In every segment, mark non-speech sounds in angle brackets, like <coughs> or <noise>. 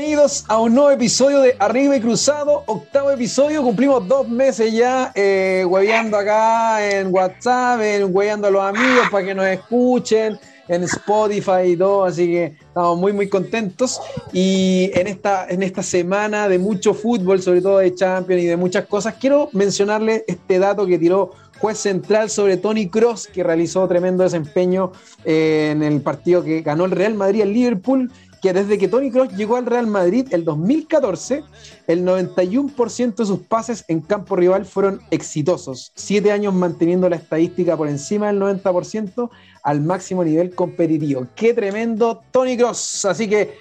Bienvenidos a un nuevo episodio de Arriba y Cruzado, octavo episodio, cumplimos dos meses ya eh, hueveando acá en WhatsApp, en hueveando a los amigos para que nos escuchen, en Spotify y todo, así que estamos muy muy contentos. Y en esta, en esta semana de mucho fútbol, sobre todo de Champions y de muchas cosas, quiero mencionarle este dato que tiró juez central sobre Tony Cross, que realizó tremendo desempeño eh, en el partido que ganó el Real Madrid al Liverpool que desde que Tony Kroos llegó al Real Madrid el 2014, el 91% de sus pases en campo rival fueron exitosos. Siete años manteniendo la estadística por encima del 90% al máximo nivel competitivo. Qué tremendo Tony Kroos. Así que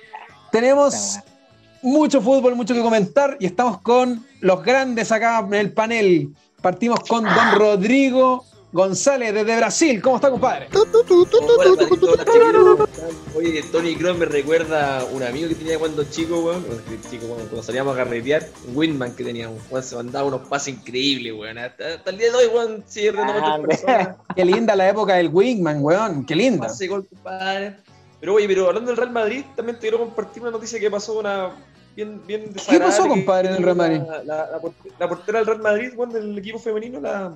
tenemos mucho fútbol, mucho que comentar y estamos con los grandes acá en el panel. Partimos con Don Rodrigo González desde Brasil. ¿Cómo está, compadre? Oye, Tony Kroos me recuerda un amigo que tenía cuando chico, weón. Chico, cuando salíamos a carretear, un Winman que teníamos. Weón, se mandaba unos pases increíbles, weón. Hasta, el día de hoy, weón, sigue ah, personas. <laughs> Qué linda la época del Wingman, weón. Qué linda. Pase gol, compadre. Pero oye, pero hablando del Real Madrid, también te quiero compartir una noticia que pasó una bien, bien ¿Qué pasó, compadre, en el Real Madrid? La, la, portera del Real Madrid, weón, del equipo femenino, la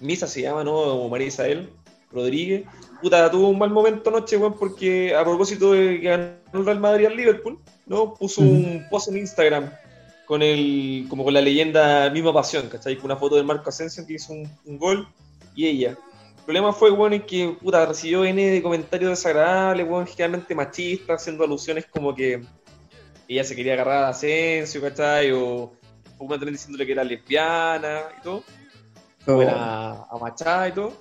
Misa se llama, ¿no? María Isabel Rodríguez. Puta, tuvo un mal momento anoche, weón, porque a propósito de que ganó el Real Madrid al Liverpool, ¿no? Puso un post en Instagram con el, como con la leyenda Misma Pasión, ¿cachai? Con una foto de Marco Asensio que hizo un, gol y ella. El problema fue, weón, es que, puta, recibió N de comentarios desagradables, weón, generalmente machistas, haciendo alusiones como que ella se quería agarrar a Asensio, ¿cachai? O, o también diciéndole que era lesbiana y todo a, a y todo.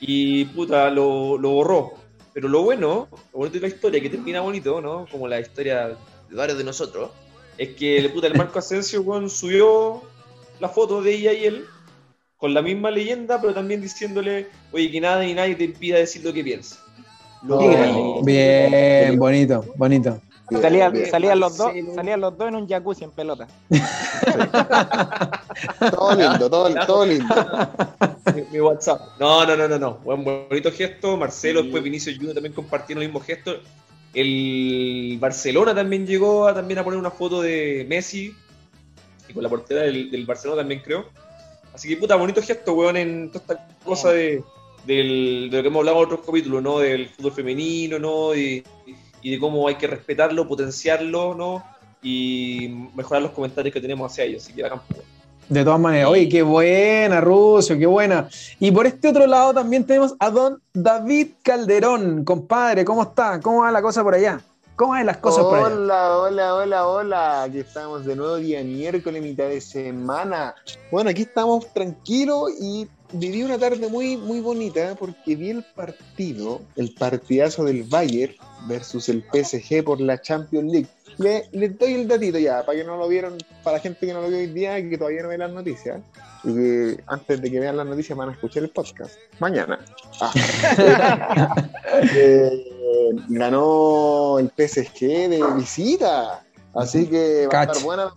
Y puta, lo, lo, borró. Pero lo bueno, lo bonito de la historia, que termina bonito, ¿no? Como la historia de varios de nosotros, es que el puta, el Marco <laughs> Asensio, subió la foto de ella y él con la misma leyenda, pero también diciéndole, oye, que nada y nadie te impida decir lo que piensas. bien, bonito, bonito. Salían, los dos, salían los dos en un jacuzzi en pelota. todo lindo, todo, todo lindo. Mi, WhatsApp. No, no, no, no, no. Buen bonito gesto. Marcelo, después Vinicio Junior también compartieron el mismo gesto. El Barcelona también llegó a, también a poner una foto de Messi. Y con la portera del, Barcelona también creo. Así que puta, bonito gesto, weón, en toda esta cosa de, del, de lo que hemos hablado en otros capítulos, ¿no? Del fútbol femenino, ¿no? Y, y de cómo hay que respetarlo, potenciarlo, ¿no? Y mejorar los comentarios que tenemos hacia ellos. Así que De todas maneras, oye, qué buena, Rucio, qué buena. Y por este otro lado también tenemos a don David Calderón, compadre, ¿cómo está? ¿Cómo va la cosa por allá? ¿Cómo van las cosas hola, por allá? Hola, hola, hola, hola. Aquí estamos de nuevo día miércoles, mitad de semana. Bueno, aquí estamos tranquilos y viví una tarde muy, muy bonita porque vi el partido, el partidazo del Bayern versus el PSG por la Champions League. Le, doy el datito ya, para que no lo vieron, para la gente que no lo vio hoy día y que todavía no ve las noticias, y que antes de que vean las noticias van a escuchar el podcast. Mañana. Ah. <laughs> Eh, ganó el PSG de visita, así que va a estar buena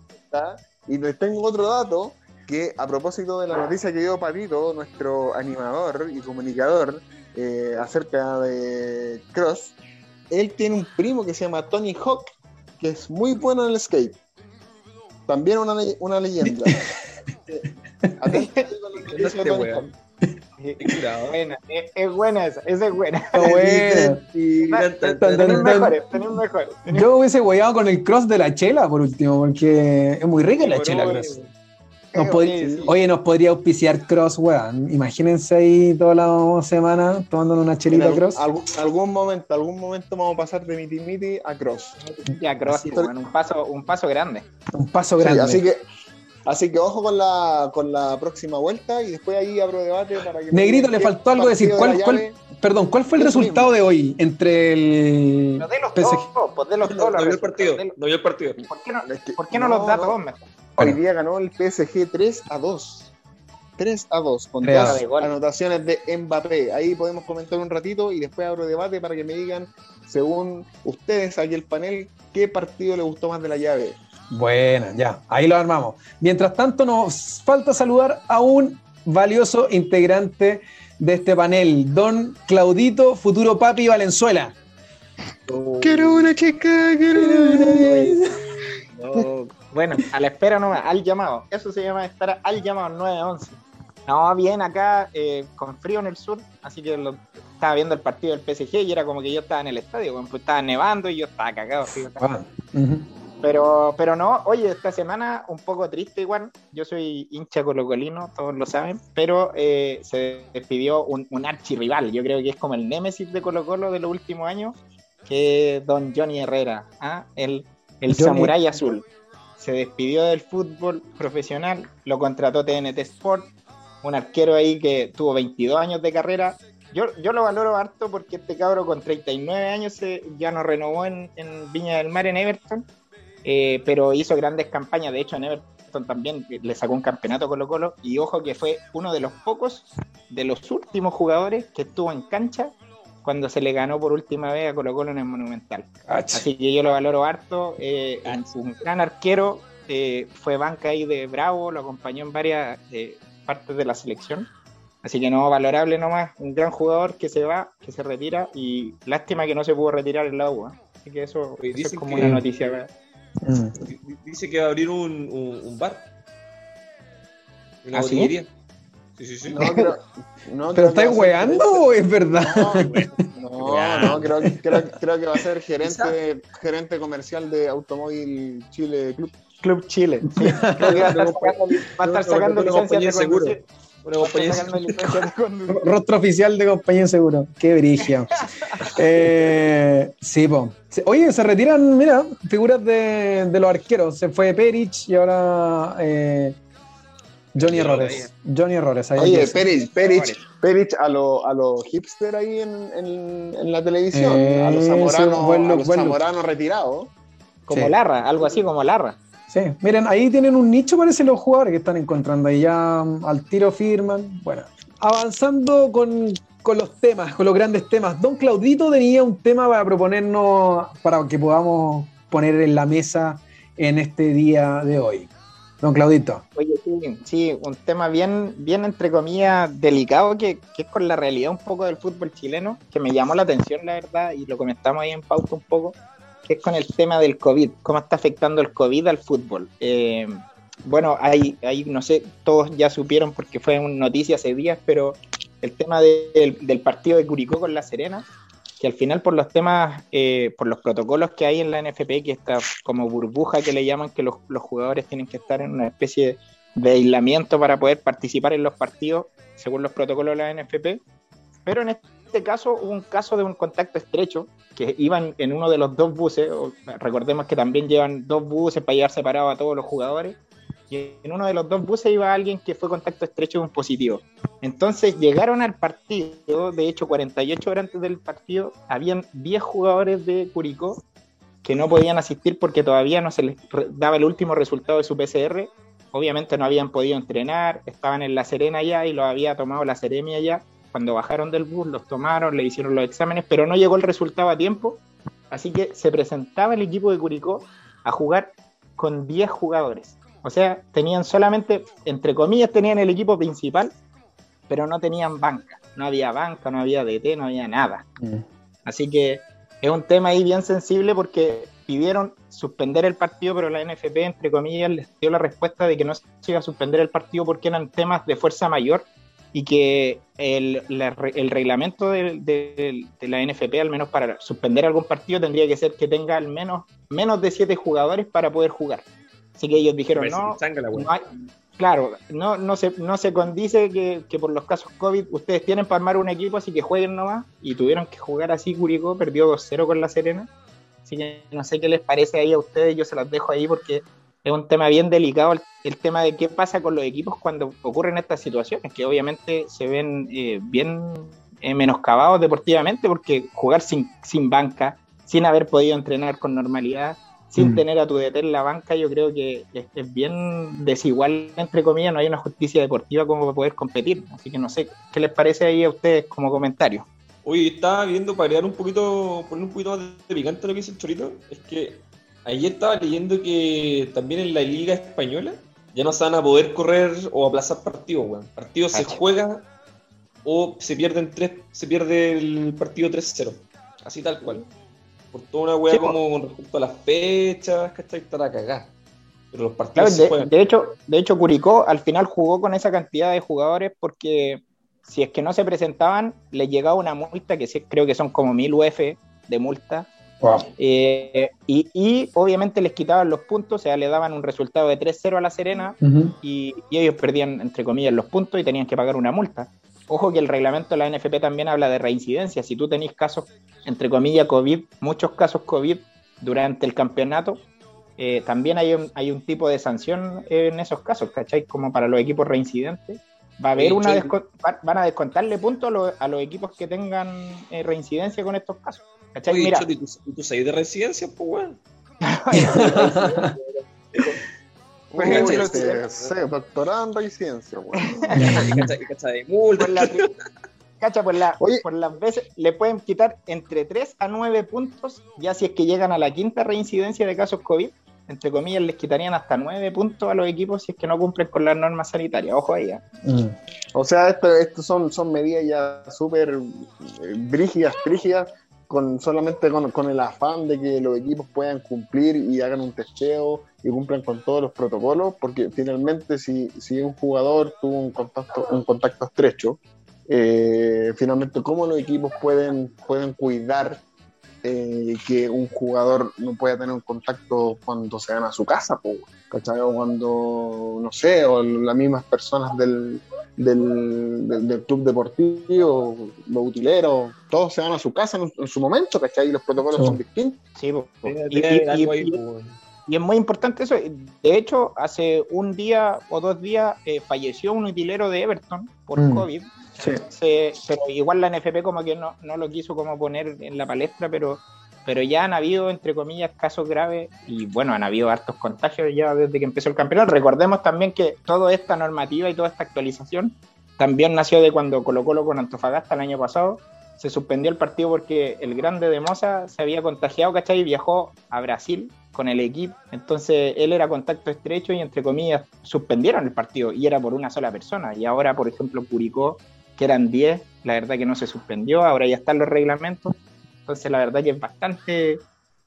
Y les tengo otro dato que a propósito de la noticia que dio Patito, nuestro animador y comunicador eh, acerca de Cross, él tiene un primo que se llama Tony Hawk, que es muy bueno en el skate. También una, una leyenda. <laughs> es, buena esa, esa es buena. Yo hubiese guayado con el cross de la chela por último, porque es muy rica la chela cross oye, nos podría auspiciar Cross, weón. Imagínense ahí toda la semana tomando una chelita Cross. Algún, momento, algún momento vamos a pasar de Miti Miti a Cross. Ya, Cross, un, paso, un paso grande. Un paso grande. así que Así que ojo con la, con la próxima vuelta y después ahí abro debate para que... Negrito, le faltó algo decir. ¿Cuál, perdón, ¿cuál fue el resultado de hoy entre el no de los PSG? Dos, pues de los dos, no, vio el partido. No vio el partido. ¿Por qué no, ¿por qué no, los da todos mejor? Hoy día ganó el PSG 3 a 2. 3 a 2, con dos anotaciones de Mbappé. Ahí podemos comentar un ratito y después abro debate para que me digan, según ustedes aquí el panel, qué partido le gustó más de la llave. Bueno, ya, ahí lo armamos. Mientras tanto, nos falta saludar a un valioso integrante de este panel, don Claudito Futuro Papi Valenzuela. Quiero una chica, quiero una No, bueno, a la espera nomás, al llamado. Eso se llama estar al llamado 9-11. No, bien acá, eh, con frío en el sur, así que lo, estaba viendo el partido del PSG y era como que yo estaba en el estadio, bueno, pues estaba nevando y yo estaba cagado. Frío, Ah, pero, pero no, oye, esta semana un poco triste igual. Yo soy hincha colocolino, todos lo saben, pero eh, se despidió un, un archirrival. Yo creo que es como el némesis de Colo Colo de los últimos años, que es don Johnny Herrera, ¿ah? el, el Johnny- samurái azul. Se despidió del fútbol profesional, lo contrató TNT Sport, un arquero ahí que tuvo 22 años de carrera. Yo, yo lo valoro harto porque este cabro con 39 años se- ya no renovó en, en Viña del Mar en Everton eh, pero hizo grandes campañas. De hecho, en Everton también le sacó un campeonato Colo Colo. Y ojo que fue uno de los pocos, de los últimos jugadores que estuvo en cancha cuando se le ganó por última vez a Colo Colo en el Monumental. Ach. Así que yo lo valoro harto. eh, es un gran arquero. eh, fue banca ahí de Bravo, lo acompañó en varias eh, partes de la selección. Así que no, valorable nomás. Un gran jugador que se va, que se retira. Y lástima que no se pudo retirar en la U. ¿eh? Así que eso, es como que- una noticia. ¿verdad? Mm. Di- di- Dice que va a abrir un, un, un bar. Una ¿Ah, sí? botillería. Sí, sí, sí. No, creo, no, ¿Pero estáis weando o es verdad? gerente- <laughs> No, no, creo, creo, creo que va a ser gerente, gerente comercial de Automóvil Chile Club. Club Chile. Sí, <laughs> creo que va a estar sacando, va a estar sacando licencias de conducir. Una <laughs> compañía. Rostro oficial de compañía de seguro. Qué brillo. Eh, sí, po. Oye, se retiran, mira, figuras de, de los arqueros. Se fue Perich y ahora eh, Johnny Errores. Johnny Errores. ahí Oye. Perich, Perich, Perich a los a lo hipster ahí en, en, en la televisión, a los Eso, zamoranos, buen a look, los buen zamoranos retirados. Como Sí. Larra, algo así como Larra. Sí, miren, ahí tienen un nicho, parece los jugadores que están encontrando. Ahí ya mm, al tiro firman. Bueno, avanzando con, con los temas, con los grandes temas. Don Claudito tenía un tema para proponernos, para que podamos poner en la mesa en este día de hoy. Don Claudito. Oye, sí, sí, un tema bien, bien entre comillas, delicado, que, que es con la realidad un poco del fútbol chileno, que me llamó la atención, la verdad, y lo comentamos ahí en pauta un poco, que es con el tema del COVID, cómo está afectando el COVID al fútbol. Eh, bueno, hay, hay, no sé, todos ya supieron porque fue una noticia hace días, pero el tema de- del, del partido de Curicó con La Serena, que al final por los temas, eh, por los protocolos que hay en la NFP, que está como burbuja que le llaman, que los, los jugadores tienen que estar en una especie de aislamiento para poder participar en los partidos, según los protocolos de la NFP. Pero en este caso hubo un caso de un contacto estrecho, que iban en uno de los dos buses, recordemos que también llevan dos buses para llevar separado a todos los jugadores, y en uno de los dos buses iba alguien que fue contacto estrecho un positivo. Entonces llegaron al partido, de hecho 48 horas antes del partido, habían 10 jugadores de Curicó que no podían asistir porque todavía no se les daba el último resultado de su PCR. Obviamente no habían podido entrenar, estaban en La Serena ya y lo había tomado la Seremia ya. Cuando bajaron del bus los tomaron, le hicieron los exámenes, pero no llegó el resultado a tiempo. Así que se presentaba el equipo de Curicó a jugar con 10 jugadores. O sea, tenían solamente, entre comillas, tenían el equipo principal, pero no tenían banca. No había banca, no había DT, no había nada. Así que es un tema ahí bien sensible porque pidieron suspender el partido, pero la NFP, entre comillas, les dio la respuesta de que no se iba a suspender el partido porque eran temas de fuerza mayor y que el, la- el reglamento de, de- de la NFP, al menos para suspender algún partido, tendría que ser que tenga al menos menos de siete jugadores para poder jugar. Así que ellos dijeron, Parece no, la no hay- claro, no, no, se, no se condice que, que por los casos COVID ustedes tienen para armar un equipo, así que jueguen nomás. Y tuvieron que jugar así, Curicó perdió 2-0 con la Serena. Así que no sé qué les parece ahí a ustedes, yo se los dejo ahí porque es un tema bien delicado el, el tema de qué pasa con los equipos cuando ocurren estas situaciones, que obviamente se ven eh, bien eh, menoscabados deportivamente porque jugar sin, sin banca, sin haber podido entrenar con normalidad, sin Mm. tener a tu DT en la banca, yo creo que es, es bien desigual, entre comillas, no hay una justicia deportiva como para poder competir. Así que no sé, ¿qué les parece ahí a ustedes como comentario? Oye, estaba viendo para un poquito, poner un poquito más de picante lo que dice el Chorito. Es que ayer estaba leyendo que también en la Liga Española ya no se van a poder correr o aplazar partidos, weón. Partidos se juega o se pierden tres, se pierde el partido 3-0. Así tal cual. Por toda una weá Sí, como con respecto a las fechas, ¿cachai? Estará cagada. Pero los partidos Claro, se de, juegan. de hecho, de hecho, Curicó al final jugó con esa cantidad de jugadores porque si es que no se presentaban, les llegaba una multa que sí- creo que son como mil UF de multa. Eh, y, y obviamente les quitaban los puntos, o sea, le daban un resultado de 3-0 a La Serena y, y ellos perdían, entre comillas, los puntos y tenían que pagar una multa. Ojo que el reglamento de la NFP también habla de reincidencia. Si tú tenés casos, entre comillas, COVID, muchos casos COVID durante el campeonato, eh, también hay un, hay un tipo de sanción en esos casos, ¿cachai? Como para los equipos reincidentes. Va a haber una van a descontarle puntos a, los- a los equipos que tengan eh, reincidencia con estos casos. ¿Cachai? Oye, Mira, ¿tú, ¿y tú sabes de residencia, pues, weón? <laughs> <laughs> Uy, este, sí, doctorado en residencia, weón. <laughs> Y cacha- y cacha de multa. por la, cacha, por, la- Oye. por las veces le pueden quitar entre 3 a 9 puntos, ya si es que llegan a la quinta reincidencia de casos COVID, entre comillas, les quitarían hasta 9 puntos a los equipos si es que no cumplen con las normas sanitarias. Ojo ahí. ¿eh? Mm. O sea, esto, esto son, son medidas ya súper eh, brígidas, brígidas, con, solamente con, con el afán de que los equipos puedan cumplir y hagan un testeo y cumplan con todos los protocolos, porque finalmente si, si un jugador tuvo un contacto, un contacto estrecho, eh, finalmente cómo los equipos pueden, pueden cuidar eh, que un jugador no pueda tener un contacto cuando se van a su casa, ¿cachai? O cuando, no sé, o las mismas personas del, del, del- del club deportivo, los utileros, todos se van a su casa en, en su momento, ¿cachai? Y los protocolos Sí. son distintos. Sí, Y- y- y- ahí. Y es muy importante eso. De hecho, hace un día o dos días eh, falleció un utilero de Everton por Mm. COVID. Sí. Se- pero igual la NFP como que no, no lo quiso como poner en la palestra, pero, pero ya han habido, entre comillas, casos graves y bueno, han habido hartos contagios ya desde que empezó el campeonato. Recordemos también que toda esta normativa y toda esta actualización también nació de cuando Colo Colo con Antofagasta el año pasado. Se suspendió el partido porque el grande de Moza se había contagiado, ¿cachai? Y viajó a Brasil con el equipo. Entonces él era contacto estrecho y entre comillas suspendieron el partido y era por una sola persona. Y ahora, por ejemplo, Curicó, que eran 10, la verdad que no se suspendió, ahora ya están los reglamentos. Entonces la verdad que es bastante,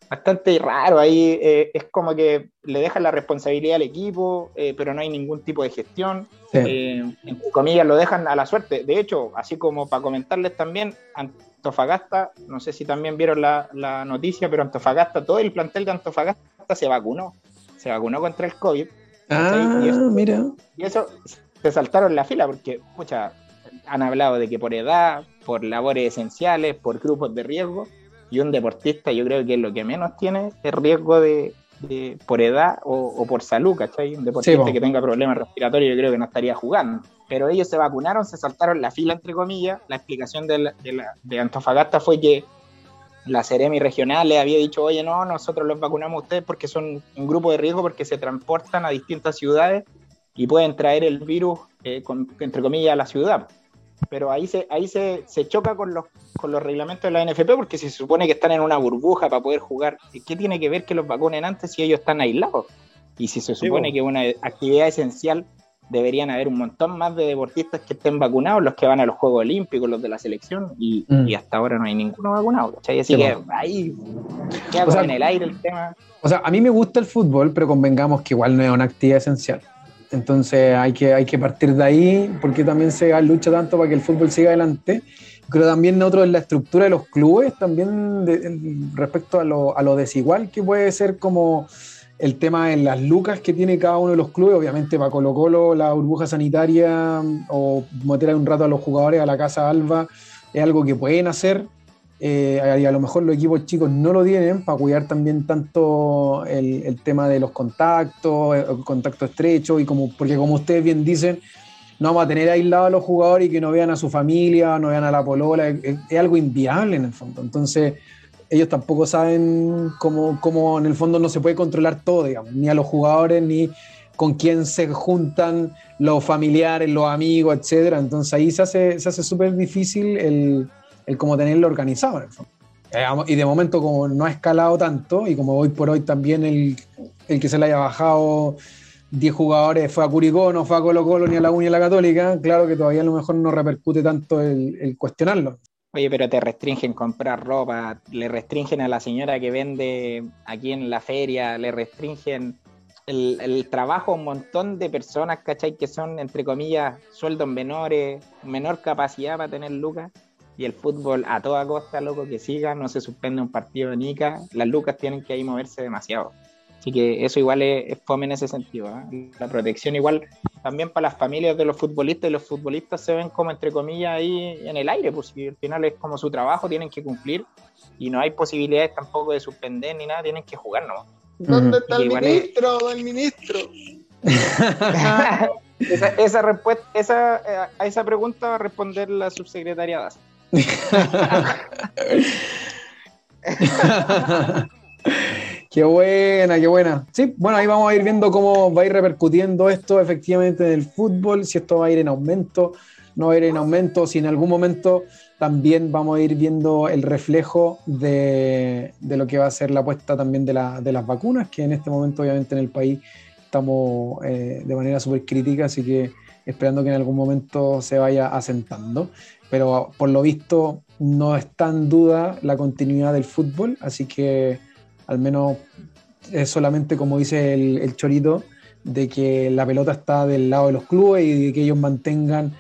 bastante raro ahí. eh, es como que le dejan la responsabilidad al equipo, eh, pero no hay ningún tipo de gestión. Sí. Eh, entre comillas, lo dejan a la suerte. De hecho, así como para comentarles también, Antofagasta, no sé si también vieron la, la noticia, pero Antofagasta, todo el plantel de Antofagasta se vacunó. Se vacunó contra el COVID. Ah, Y eso- mira. Y eso se saltaron la fila porque, pucha, han hablado de que por edad, por labores esenciales, por grupos de riesgo, y un deportista yo creo que lo que menos tiene es riesgo de, de- por edad o, o por salud, ¿cachai? Un deportista po. que tenga problemas respiratorios yo creo que no estaría jugando. Pero ellos se vacunaron, se saltaron la fila, entre comillas. La explicación de, la- de la- de Antofagasta fue que la Ceremi regional le había dicho, oye, no, nosotros los vacunamos a ustedes porque son un grupo de riesgo, porque se transportan a distintas ciudades y pueden traer el virus, eh, con- entre comillas, a la ciudad. Pero ahí se, ahí se, se choca con los, con los reglamentos de la NFP porque si se supone que están en una burbuja para poder jugar, ¿qué tiene que ver que los vacunen antes si ellos están aislados? Y si se Sí, supone po. que es una actividad esencial, deberían haber un montón más de deportistas que estén vacunados, los que van a los Juegos Olímpicos, los de la selección, y, Mm. y hasta ahora no hay ninguno vacunado. ¿cachai? Así Sí, que ahí queda O sea, en el aire el tema. O sea, a mí me gusta el fútbol, pero convengamos que igual no es una actividad esencial. Entonces hay que, hay que partir de ahí, porque también se lucha tanto para que el fútbol siga adelante. Creo también otro es la estructura de los clubes, también en- respecto a lo, a desigual que puede ser como el tema de las lucas que tiene cada uno de los clubes. Obviamente para Colo Colo la burbuja sanitaria o meter un rato a los jugadores a la casa alba es algo que pueden hacer, eh, y a lo mejor los equipos chicos no lo tienen para cuidar también tanto el, tema de los contactos, el contacto estrecho, y como, porque como ustedes bien dicen, no vamos a tener aislados a los jugadores y que no vean a su familia, no vean a la polola, es, algo inviable en el fondo. Entonces, ellos tampoco saben cómo, cómo en el fondo no se puede controlar todo, digamos, ni a los jugadores, ni con quién se juntan los familiares, los amigos, etcétera. Entonces ahí se hace, se hace súper difícil el, el como tenerlo organizado. Eh, y de momento como no ha escalado tanto y como hoy por hoy también el, el que se le haya bajado 10 jugadores fue a Curicó, no fue a Colo Colo ni a la Uni ni a la Católica, claro que todavía a lo mejor no repercute tanto el, el cuestionarlo. Oye, pero te restringen comprar ropa, le restringen a la señora que vende aquí en la feria, le restringen el, el trabajo a un montón de personas, ¿cachai? Que son, entre comillas, sueldos menores, menor capacidad para tener lucas. Y el fútbol a toda costa, loco, que siga, no se suspende un partido de Nica, las lucas tienen que ahí moverse demasiado. Así que eso igual es, es fome en ese sentido. ¿eh? La protección igual también para las familias de los futbolistas y los futbolistas se ven como entre comillas ahí en el aire, pues si al final es como su trabajo, tienen que cumplir y no hay posibilidades tampoco de suspender ni nada, tienen que jugar nomás. ¿Dónde está el Igual es- ministro? El ministro. <laughs> esa, esa, respuesta, esa, eh, a esa pregunta va a responder la subsecretaria Daza. <laughs> Qué buena, qué buena. Sí, bueno, ahí vamos a ir viendo cómo va a ir repercutiendo esto efectivamente en el fútbol, si esto va a ir en aumento, no va a ir en aumento, si en algún momento también vamos a ir viendo el reflejo de, de lo que va a ser la apuesta también de, la- de las vacunas, que en este momento obviamente en el país estamos eh, de manera súper crítica, así que esperando que en algún momento se vaya asentando. Pero por lo visto no está en duda la continuidad del fútbol, así que al menos es solamente como dice el, el chorito, de que la pelota está del lado de los clubes y de que ellos mantengan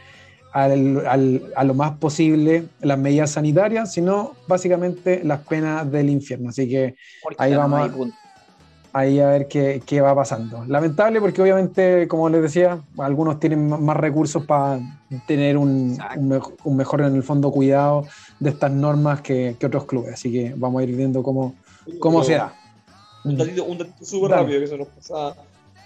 al- al- a lo más posible las medidas sanitarias, sino básicamente las penas del infierno. Así que Porque Ahí vamos. Ahí a ver qué, qué va pasando. Lamentable porque obviamente, como les decía, algunos tienen más recursos para tener un, un mej- un mejor, en el fondo, cuidado de estas normas que, que otros clubes. Así que vamos a ir viendo cómo, cómo se da. Un datito, un datito súper rápido que se nos pasaba.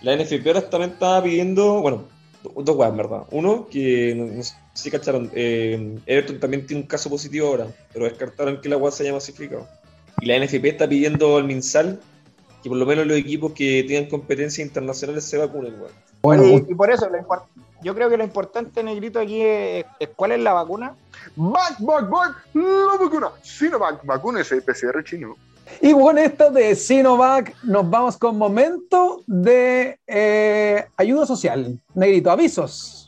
La NFP ahora también estaba pidiendo, bueno, do- dos weas, verdad. Uno, que no, no sé si cacharon, eh, Everton también tiene un caso positivo ahora, pero descartaron que la wea se haya masificado. Y la NFP está pidiendo al MinSal que por lo menos los equipos que tengan competencias internacionales se vacunen, weón. Bueno, y por eso lo yo creo que lo importante, Negrito, aquí es, es cuál es la vacuna. Back, back, back. La vacuna. Sinovac, vacúnese, PCR chino. Y con esto de Sinovac, nos vamos con momento de eh, ayuda social. Negrito, avisos.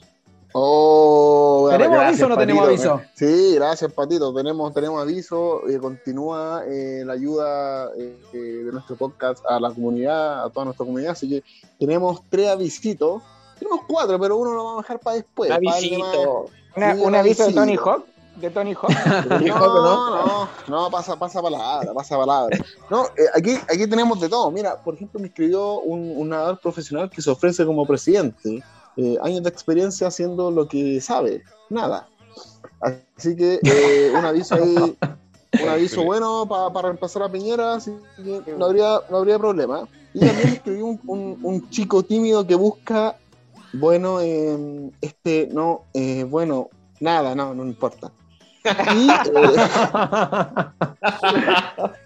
Oh, bueno, ¿Tenemos gracias, aviso o no tenemos Patito. aviso? Sí, gracias, Patito. Tenemos, tenemos aviso. eh, continúa eh, la ayuda eh, eh, de nuestro podcast a la comunidad, a toda nuestra comunidad. Así que tenemos tres avisitos. Tenemos cuatro, pero uno lo vamos a dejar para después. Avisito. más- Una- Sí, un aviso de. Tony Hawk. De Tony Hawk. <laughs> No, no, no, pasa, pasa palabra, pasa palabra. No, eh, aquí, aquí tenemos de todo. Mira, por ejemplo, me escribió un, un nadador profesional que se ofrece como presidente. Eh, años de experiencia haciendo lo que sabe, nada. Así que eh, un aviso ahí, un <laughs> aviso bueno para reemplazar a Piñera, así que no habría, no habría problema. Y también <laughs> me escribió un, un- un chico tímido que busca, bueno, eh, este, no, eh, bueno, nada, no, no importa. Y,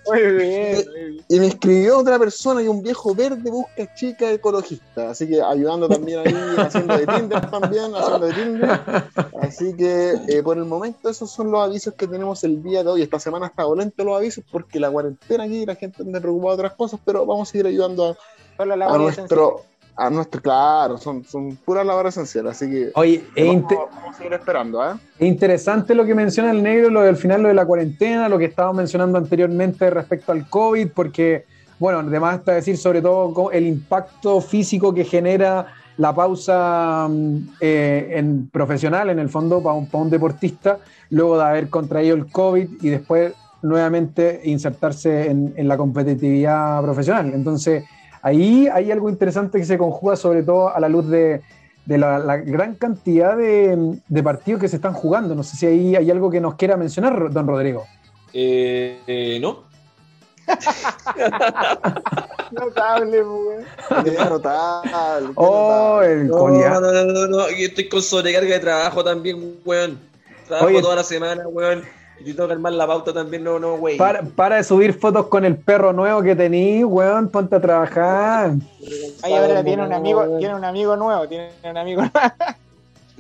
Muy bien. y me escribió otra persona y un viejo verde busca chica ecologista. Así que ayudando también ahí, haciendo de Tinder también, haciendo de Tinder. Así que eh, por el momento esos son los avisos que tenemos el día de hoy. Esta semana está lento los avisos porque la cuarentena aquí la gente anda preocupada de otras cosas, pero vamos a seguir ayudando a, a nuestro, a nuestro, claro, son, son puras labores esenciales. Así que Oye, es, vamos, a seguir esperando, ¿eh? es interesante lo que menciona el negro, lo del final, lo de la cuarentena, lo que estábamos mencionando anteriormente respecto al COVID, porque, bueno, además está decir sobre todo el impacto físico que genera la pausa mm, eh, en profesional, en el fondo, para un, para un deportista, luego de haber contraído el COVID y después nuevamente insertarse en, en la competitividad profesional. Entonces, ahí hay algo interesante que se conjuga sobre todo a la luz de, de la, la gran cantidad de, de partidos que se están jugando. No sé si ahí hay algo que nos quiera mencionar, don Rodrigo. Eh, eh, ¿No? <laughs> Notable, weón. Notable, Oh, notable. el No, Colia. no, no, no, no, yo estoy con sobrecarga de trabajo también, weón. Trabajo Oye. toda la semana, weón. Y tengo que armar la pauta también, no, no, güey. Para, para de subir fotos con el perro nuevo que tení, weón, ponte a trabajar. Ahí ahora tiene un amigo, tiene un amigo nuevo, tiene un amigo nuevo.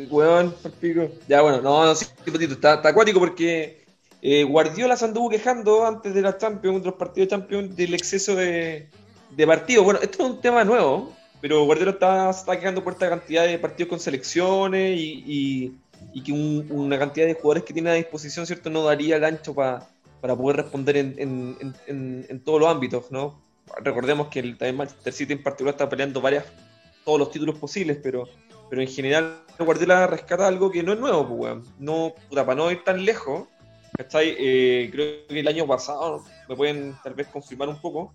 Weón, pico. Ya, bueno, no, no, sí, Patito, está, está acuático porque eh, Guardiola se anduvo quejando antes de la Champions, de los partidos de Champions, del exceso de, de partidos. Bueno, esto es un tema nuevo, pero Guardiola está, está quejando por esta cantidad de partidos con selecciones y, y, y que un- una cantidad de jugadores que tiene a disposición, ¿cierto? No daría el ancho pa- para poder responder en, en- en- todos los ámbitos, ¿no? Recordemos que el, también Manchester City en particular está peleando varias, todos los títulos posibles, pero, pero en general Guardiola rescata algo que no es nuevo, pues, weón. No, para no ir tan lejos, ¿cachai? Eh, creo que el año pasado, me pueden tal vez confirmar un poco,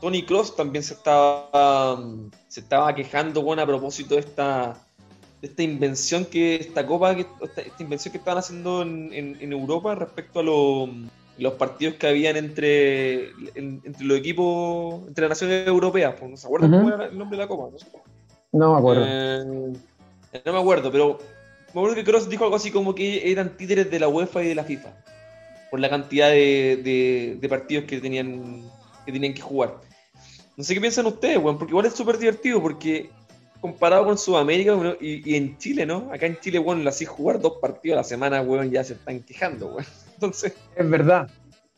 Tony Kroos también se estaba, se estaba quejando, bueno, a propósito de esta, de esta invención que, esta copa, que, esta, esta invención que estaban haciendo en, en- en Europa respecto a lo- los partidos que habían entre, en- entre los equipos, entre las naciones europeas. Pues, ¿No se acuerdan cómo era el nombre de la copa? ¿no? No me acuerdo. Eh, no me acuerdo, pero me acuerdo que Kroos dijo algo así como que eran títeres de la UEFA y de la FIFA por la cantidad de, de- de partidos que tenían que tenían que jugar. No sé qué piensan ustedes, weón, porque igual es súper divertido porque comparado con Sudamérica y, y en Chile, ¿no? Acá en Chile, weón, así jugar dos partidos a la semana, weón, ya se están quejando, weón. <laughs> Entonces, Es verdad,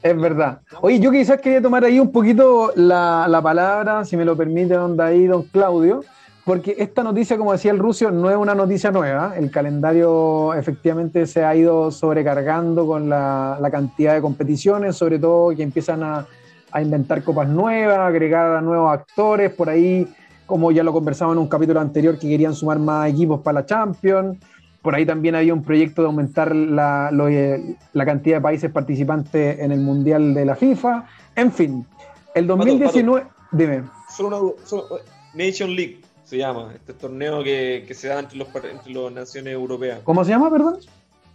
es verdad. Oye, yo quizás quería tomar ahí un poquito la, la palabra, si me lo permite, don David, don Claudio, porque esta noticia, como decía el ruso, no es una noticia nueva. El calendario efectivamente se ha ido sobrecargando con la, la cantidad de competiciones, sobre todo que empiezan a, a inventar copas nuevas, agregar a nuevos actores, por ahí, como ya lo conversamos en un capítulo anterior, que querían sumar más equipos para la Champions. Por ahí también había un proyecto de aumentar la, lo- eh, la cantidad de países participantes en el Mundial de la FIFA. En fin, el 2019... Dime. solo una solo- Nation League se llama, este torneo que, que se da entre, los, entre las naciones europeas. ¿Cómo se llama, perdón?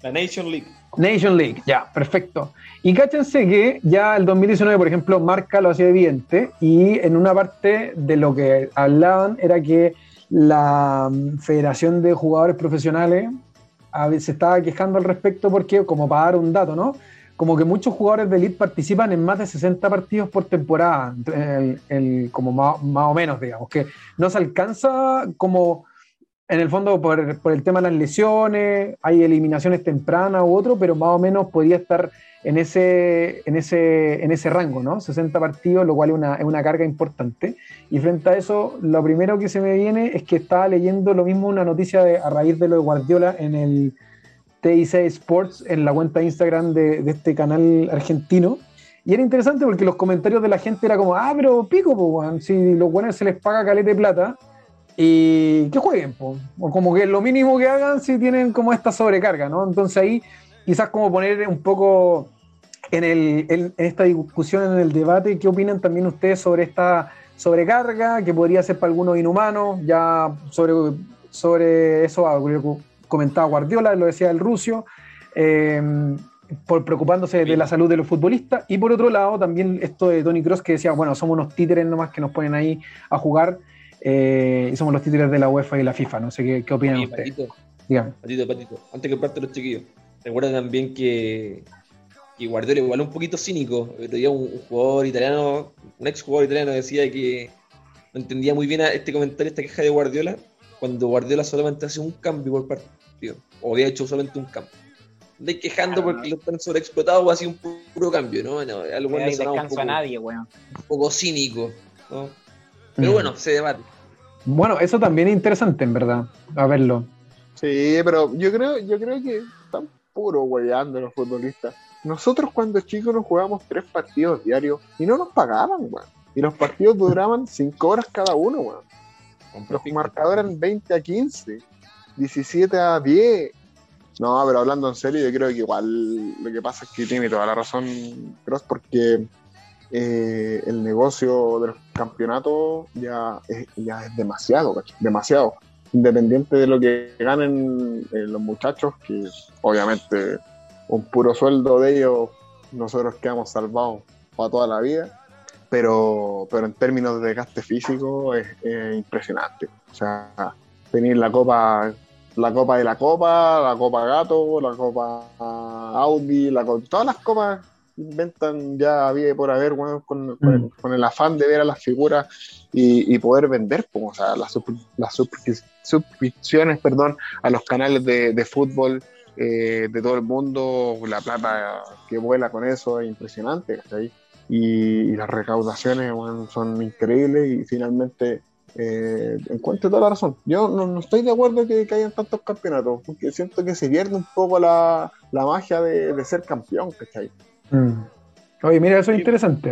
La Nation League. Nation League, ya, perfecto. Y cáchense que ya el 2019, por ejemplo, Marca lo hacía evidente y en una parte de lo que hablaban era que la mm, Federación de Jugadores Profesionales se estaba quejando al respecto porque, como para dar un dato, ¿no? Como que muchos jugadores de elite participan en más de 60 partidos por temporada, como más, más o menos, digamos, que no se alcanza como en el fondo por, por el tema de las lesiones, hay eliminaciones tempranas u otro, pero más o menos podría estar en ese, en ese, en ese rango, ¿no? 60 partidos, lo cual es una, es una carga importante. Y frente a eso, lo primero que se me viene es que estaba leyendo lo mismo, una noticia de, a raíz de lo de Guardiola en el TIC Sports, en la cuenta de Instagram de, este canal argentino. Y era interesante porque los comentarios de la gente era como, ah, pero pico, weón, si los buenos se les paga caleta de plata, y que jueguen, po. o como que lo mínimo que hagan si tienen como esta sobrecarga, ¿no? Entonces ahí quizás como poner un poco en, el, en, en esta discusión, en el debate, ¿qué opinan también ustedes sobre esta sobrecarga que podría ser para algunos inhumanos? Ya sobre, sobre eso ah, comentaba Guardiola, lo decía el Rusio, eh, por preocupándose de la salud de los futbolistas, y por otro lado también esto de Tony Cross que decía, bueno, somos unos títeres nomás que nos ponen ahí a jugar, eh, y somos los títeres de la UEFA y la FIFA, no sé qué, qué opinan Oye, ustedes. Patito, Dígame. Patito, Patito, antes que parte los chiquillos, recuerda también que, que Guardiola igual un poquito cínico. El otro día un, un jugador italiano, un ex jugador italiano decía que no entendía muy bien a este comentario, esta queja de Guardiola, cuando Guardiola solamente hace un cambio por partido, o había hecho solamente un cambio. De quejando Claro, porque lo están sobreexplotados o así un pu- puro cambio, ¿no? no algo un poco, a nadie, weón. un poco cínico, ¿no? Pero Mm. bueno, se debate. Bueno, eso también es interesante, en verdad, a verlo. Sí, pero yo creo, yo creo que están puro hueveando los futbolistas. Nosotros cuando chicos nos jugábamos tres partidos diarios y no nos pagaban, weón. Y los partidos duraban <laughs> cinco horas cada uno, weón. Los marcadores eran 20 a 15, 17 a 10. No, pero hablando en serio, yo creo que igual lo que pasa es que tiene toda la razón Cross porque eh, el negocio de los campeonatos ya es, ya es demasiado, demasiado. Independiente de lo que ganen eh, los muchachos, que obviamente un puro sueldo de ellos, nosotros quedamos salvados para toda la vida pero, pero en términos de gasto físico es, es impresionante. O sea, tenéis la copa, la copa de la copa, la copa gato, la copa Audi, la co- todas las copas inventan ya había por haber bueno, con, con el, con el afán de ver a las figuras y, y poder vender, pues, o sea, las, sub- las suscrip- suscripciones perdón, a los canales de, de fútbol eh, de todo el mundo, la plata que vuela con eso es impresionante. ¿cachai? y, y las recaudaciones bueno, son increíbles y finalmente eh, encuentro toda la razón. Yo no, no estoy de acuerdo que, que hayan tantos campeonatos, porque siento que se pierde un poco la, la magia de, de ser campeón, ¿cachai? Mm. Oye, mira, eso es interesante.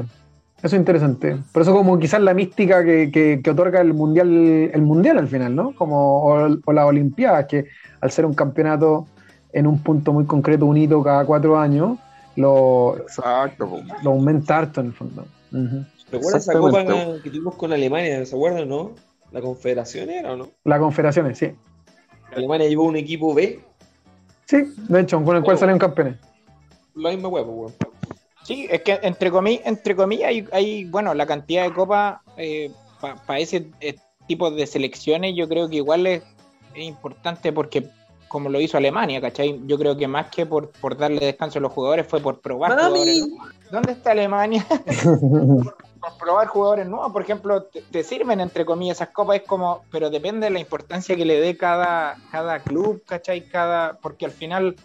Eso es interesante. Por eso como quizás la mística que, que- que otorga el mundial, el mundial al final, ¿no? Como o, o las Olimpiadas, que al ser un campeonato en un punto muy concreto, un hito cada cuatro años, lo, Exacto. po. lo aumenta harto en el fondo. Ujú. ¿Recuerdas esa copa que tuvimos con Alemania? ¿Se acuerdan, no? ¿La Confederación era o no? Las confederaciones, sí. Alemania llevó un equipo B, Sí, de hecho, con el cual Oh. salieron campeones. La misma pues, weón. Sí, es que entre comillas, entre comillas hay, hay, bueno, la cantidad de copas para ese eh, tipo de selecciones yo creo que igual es, es importante porque como lo hizo Alemania, ¿cachai? Yo creo que más que por, por darle descanso a los jugadores fue por probar ¡Mami! jugadores. nuevos. ¿Dónde está Alemania? <laughs> <laughs> por probar jugadores nuevos, por ejemplo, te, te sirven entre comillas esas copas, es como, pero depende de la importancia que le dé cada, cada club, ¿cachai? Cada, porque al final,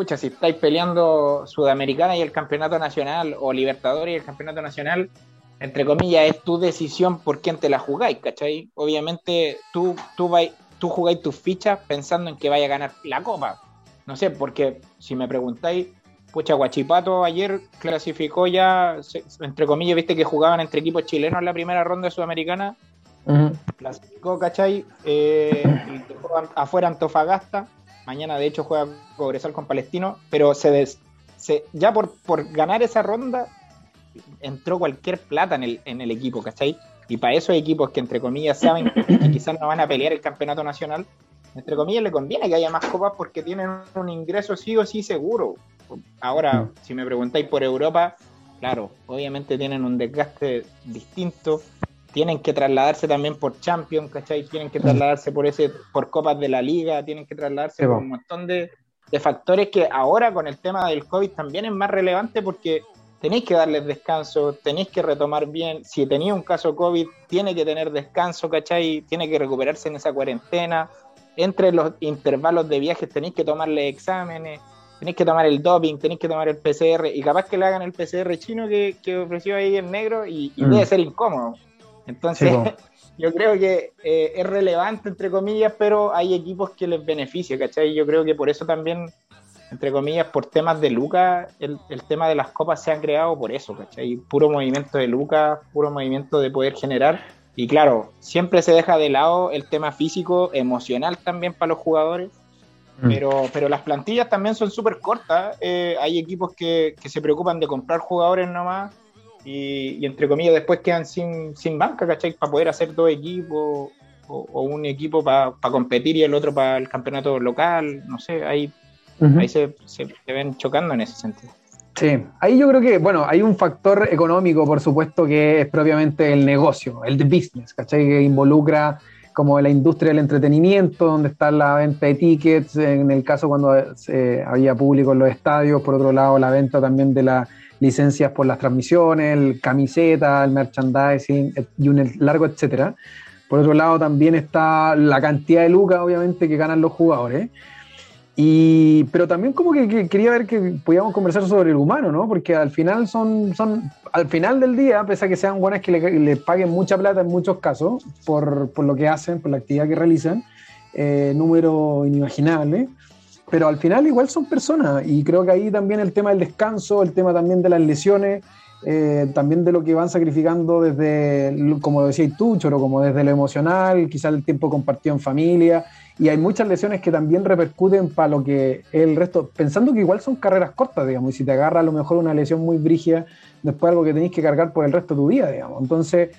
pucha, si estáis peleando Sudamericana y el Campeonato Nacional, o Libertadores y el Campeonato Nacional, entre comillas, es tu decisión por quién te la jugáis, ¿cachai? Obviamente tú, tú, vai- tú jugáis tus fichas pensando en que vaya a ganar la copa. No sé, porque si me preguntáis, pucha, Guachipato ayer clasificó ya, entre comillas, viste que jugaban entre equipos chilenos en la primera ronda de Sudamericana, Ujú. clasificó, ¿cachai? Eh, y dejó afuera Antofagasta. Mañana, de hecho, juega Cobresal con Palestino. Pero se, des- se ya por, por ganar esa ronda, entró cualquier plata en el, en el equipo, ¿cachai? Y para esos equipos que, entre comillas, saben que <coughs> quizás no van a pelear el campeonato nacional, entre comillas, le conviene que haya más copas porque tienen un ingreso sí o sí seguro. Ahora, si me preguntáis por Europa, claro, obviamente tienen un desgaste distinto tienen que trasladarse también por Champions, ¿cachai? Tienen que trasladarse por ese, por copas de la liga, tienen que trasladarse Sí, por po. un montón de, de factores que ahora con el tema del COVID también es más relevante porque tenéis que darles descanso, tenéis que retomar bien. Si tenía un caso COVID, tiene que tener descanso, ¿cachai? Tiene que recuperarse en esa cuarentena. Entre los intervalos de viajes tenéis que tomarle exámenes, tenéis que tomar el doping, tenéis que tomar el PCR, y capaz que le hagan el PCR chino que, que ofreció ahí el negro y, y Mm. debe ser incómodo. Entonces, Sí, <laughs> yo creo que eh, es relevante, entre comillas, pero hay equipos que les beneficia, ¿cachai? Yo creo que por eso también, entre comillas, por temas de Lucas, el, el tema de las copas se ha creado por eso, ¿cachai? Puro movimiento de Lucas, puro movimiento de poder generar. Y claro, siempre se deja de lado el tema físico, emocional también para los jugadores. Mm. Pero, pero las plantillas también son súper cortas. eh, hay equipos que, que se preocupan de comprar jugadores nomás y, y entre comillas después quedan sin, sin banca, ¿cachai? Para poder hacer dos equipos o, o un equipo para competir y el otro para el campeonato local. No sé, ahí, ahí se, se, se ven chocando en ese sentido. Sí, ahí yo creo que, bueno, hay un factor económico, por supuesto, que es propiamente el negocio, el business, ¿cachai? Que involucra como la industria del entretenimiento, donde está la venta de tickets, en el caso cuando eh, había público en los estadios, por otro lado la venta también de las licencias por las transmisiones, el camiseta, el merchandising y un largo etcétera. Por otro lado también está la cantidad de lucas, obviamente, que ganan los jugadores. Y, pero también como que, que quería ver que podíamos conversar sobre el humano, ¿no? Porque al final son, son al final del día, pese a que sean buenas que le paguen mucha plata en muchos casos por, por lo que hacen, por la actividad que realizan, eh, número inimaginable, pero al final igual son personas y creo que ahí también el tema del descanso, el tema también de las lesiones, eh, también de lo que van sacrificando desde, como decías tú, Choro, como desde lo emocional, quizás el tiempo compartido en familia, y hay muchas lesiones que también repercuten para lo que el resto, pensando que igual son carreras cortas, digamos, y si te agarra a lo mejor una lesión muy brígida, después algo que tenéis que cargar por el resto de tu vida, digamos. Entonces,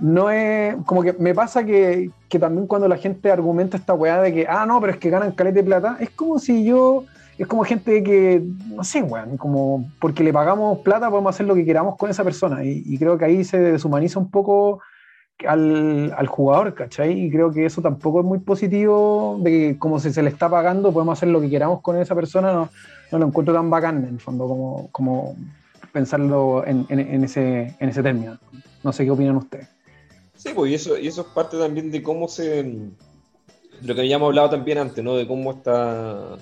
no es, como que me pasa que, que también cuando la gente argumenta esta weá de que, ah, no, pero es que ganan caleta de plata, es como si yo, es como gente que, no sé, weón, como porque le pagamos plata podemos hacer lo que queramos con esa persona, y, creo que ahí se deshumaniza un poco al, al, jugador, ¿cachai? Y creo que eso tampoco es muy positivo, de que como si se le está pagando, podemos hacer lo que queramos con esa persona, no, no lo encuentro tan bacán en el fondo como, como pensarlo en, en, en, ese, en ese término. No sé qué opinan ustedes. Sí, pues y eso, y eso es parte también de cómo se... de lo que habíamos hablado también antes, ¿no? De cómo está...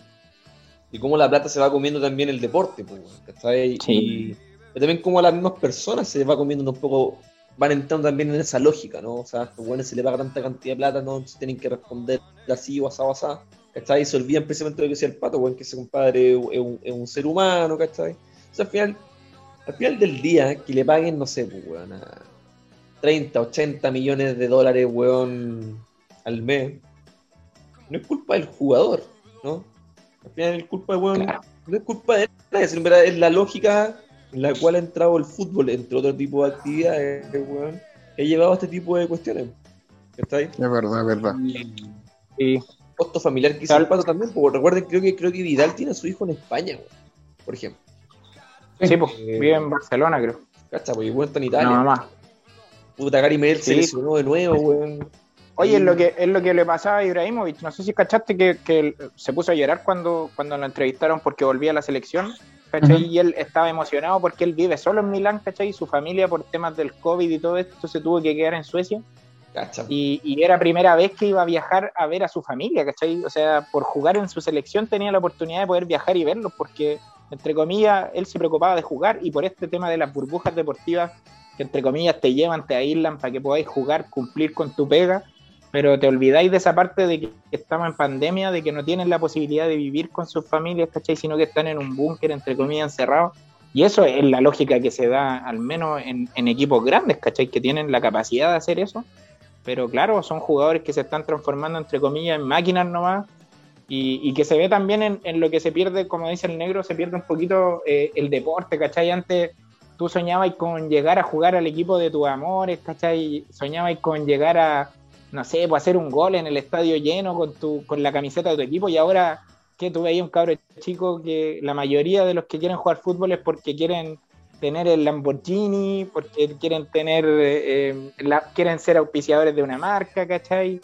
Y cómo la plata se va comiendo también el deporte, pues, ¿cachai? Sí. Y, y también cómo a las mismas personas se les va comiendo un poco van entrando también en esa lógica, ¿no? O sea, a estos buenos se le paga tanta cantidad de plata, no se tienen que responder así o asá o asá, ¿cachai? Y se olvidan precisamente de lo que decía el pato, weón, que ese compadre es un, es un ser humano, ¿cachai? O sea, al final, al final del día, que le paguen, no sé, pues, weón, a 30, 80 millones de dólares, weón, al mes, no es culpa del jugador, ¿no? Al final es culpa de, weón, Claro. no es culpa de nadie, sino es la lógica en la cual ha entrado el fútbol, entre otro tipo de actividades, weón, que ha llevado a este tipo de cuestiones. ¿Cachai? Es verdad, es verdad. Sí. Costo familiar que hizo Claro. el pato también, porque recuerden, creo que creo que Vidal tiene a su hijo en España, weón, por ejemplo. Sí, pues, Eh, vive en Barcelona, creo. ¿Cachai? Porque weón está en Italia. Nada más. Puta, Gary Medel se Sí. lesionó de nuevo, weón. Oye, es lo que es lo que le pasaba a Ibrahimovic. No sé si cachaste que, que él se puso a llorar cuando, cuando lo entrevistaron porque volvía a la selección. Y él estaba emocionado porque él vive solo en Milán, ¿cachai? Y su familia, por temas del COVID y todo esto, se tuvo que quedar en Suecia. Y, y era primera vez que iba a viajar a ver a su familia, ¿cachai? O sea, por jugar en su selección tenía la oportunidad de poder viajar y verlos porque, entre comillas, él se preocupaba de jugar y por este tema de las burbujas deportivas que, entre comillas, te llevan, te aíslan para que podáis jugar, cumplir con tu pega, pero te olvidáis de esa parte de que estamos en pandemia, de que no tienen la posibilidad de vivir con sus familias, ¿cachai? Sino que están en un búnker, entre comillas, encerrados. Y eso es la lógica que se da, al menos en, en equipos grandes, ¿cachai? Que tienen la capacidad de hacer eso pero claro, son jugadores que se están transformando, entre comillas, en máquinas nomás, y, y que se ve también en, lo que se pierde, como dice el negro, se pierde un poquito eh, el deporte, ¿cachai? Antes tú soñabas con llegar a jugar al equipo de tus amores, ¿cachai? Soñabas con llegar a, no sé, pues hacer un gol en el estadio lleno con, tu, con la camiseta de tu equipo, y ahora que tú veías un cabro chico que la mayoría de los que quieren jugar fútbol es porque quieren tener el Lamborghini, porque quieren tener, eh, eh, la- quieren ser auspiciadores de una marca, ¿cachai?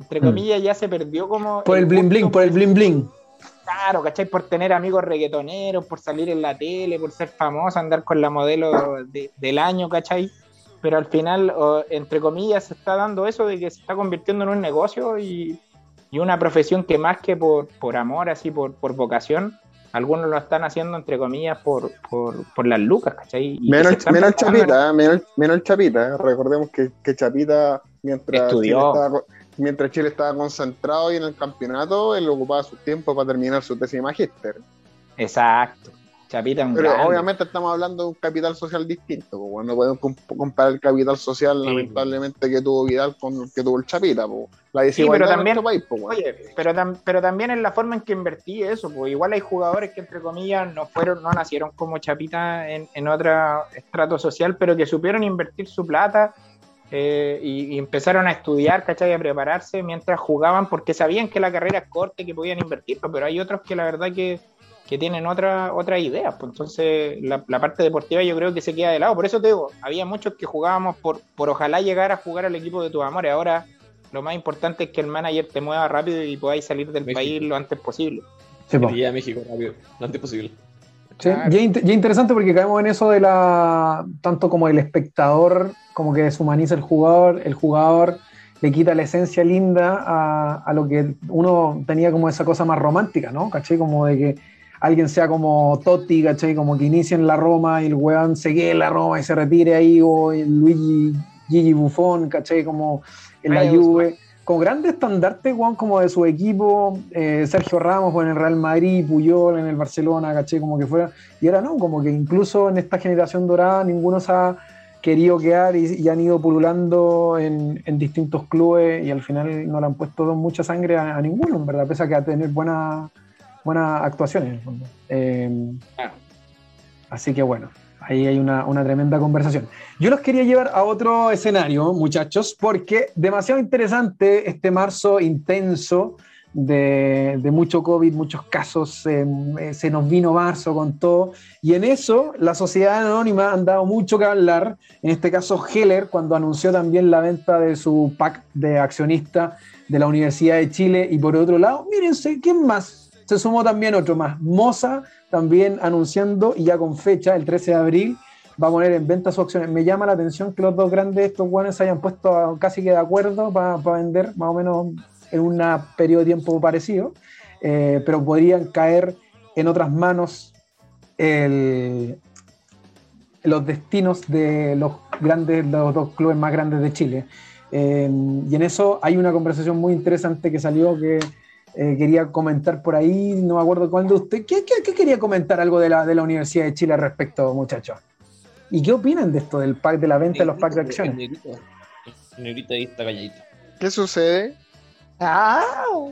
Entre Mm. comillas ya se perdió como... Por el bling bling, por el bling bling. Claro, ¿cachai? Por tener amigos reggaetoneros, por salir en la tele, por ser famoso, andar con la modelo de- del año, ¿cachai? Pero al final, entre comillas, se está dando eso de que se está convirtiendo en un negocio y, y una profesión que más que por, por amor, así, por, por vocación, algunos lo están haciendo, entre comillas, por, por, por las lucas, ¿cachai? Y Menos, menos en- Chapita, ¿eh? menos, menos Chapita. ¿eh? Recordemos que, que Chapita, mientras Estudió. Estaba, mientras Chile estaba concentrado y en el campeonato, él ocupaba su tiempo para terminar su tesis de magíster. Exacto. Chapita Pero grande. obviamente estamos hablando de un capital social distinto. pues, bueno, no podemos comp- comparar el capital social, Sí. lamentablemente, que tuvo Vidal con el que tuvo el Chapita. pues. La Sí, pero en nuestro país. pues, bueno. Oye, pero, tam- pero también es la forma en que invertí eso, pues igual hay jugadores que entre comillas no fueron, no nacieron como chapita en, en otro estrato social, pero que supieron invertir su plata eh, y, y empezaron a estudiar, ¿cachai? A prepararse mientras jugaban porque sabían que la carrera es corta y que podían invertir, pero hay otros que la verdad que, que tienen otra, otra idea, pues entonces la, la parte deportiva yo creo que se queda de lado, por eso te digo, había muchos que jugábamos por, por ojalá llegar a jugar al equipo de tus amores, ahora lo más importante es que el manager te mueva rápido y podáis salir del México. país lo antes posible. Sí, a México rápido, lo antes posible. Sí, Claro. y es interesante porque caemos en eso de la. tanto como el espectador, como que deshumaniza el jugador, el jugador le quita la esencia linda a, a lo que uno tenía como esa cosa más romántica, ¿no? ¿Cachai? Como de que alguien sea como Totti, ¿cachai? Como que inicie en la Roma y el weón se quede en la Roma y se retire ahí, o el Luigi Gigi Buffon, ¿cachai? Como en la Juve. Con grandes estandartes, weón, como de su equipo, eh, Sergio Ramos en el Real Madrid, Puyol en el Barcelona, caché, como que fuera. Y ahora no, como que incluso en esta generación dorada ninguno se ha querido quedar y, y han ido pululando en, en distintos clubes y al final no le han puesto mucha sangre a, a ninguno, en verdad, pese a que a tener buenas buenas actuaciones. en el fondo. Eh, así que bueno, ahí hay una, una tremenda conversación. Yo los quería llevar a otro escenario, muchachos, porque demasiado interesante este marzo intenso de, de mucho COVID, muchos casos, eh, eh, se nos vino marzo con todo, y en eso la sociedad anónima han dado mucho que hablar, en este caso Heller, cuando anunció también la venta de su pack de accionista de la Universidad de Chile, y por otro lado, mírense, ¿quién más? Se sumó también otro más, Moza, también anunciando, y ya con fecha, el 13 de abril, va a poner en venta sus acciones. Me llama la atención que los dos grandes, estos guanes, hayan puesto casi que de acuerdo para vender más o menos en un periodo de tiempo parecido, eh, pero podrían caer en otras manos los destinos de los grandes, los dos clubes más grandes de Chile. Eh, y en eso hay una conversación muy interesante que salió que eh, quería comentar por ahí, no me acuerdo cuándo usted. ¿Qué, qué, qué quería comentar algo de la, de la Universidad de Chile al respecto, muchachos? ¿Y qué opinan de esto, del pack de la venta de los packs de acciones? Señorita ahí está calladita. ¿Qué sucede? Ah,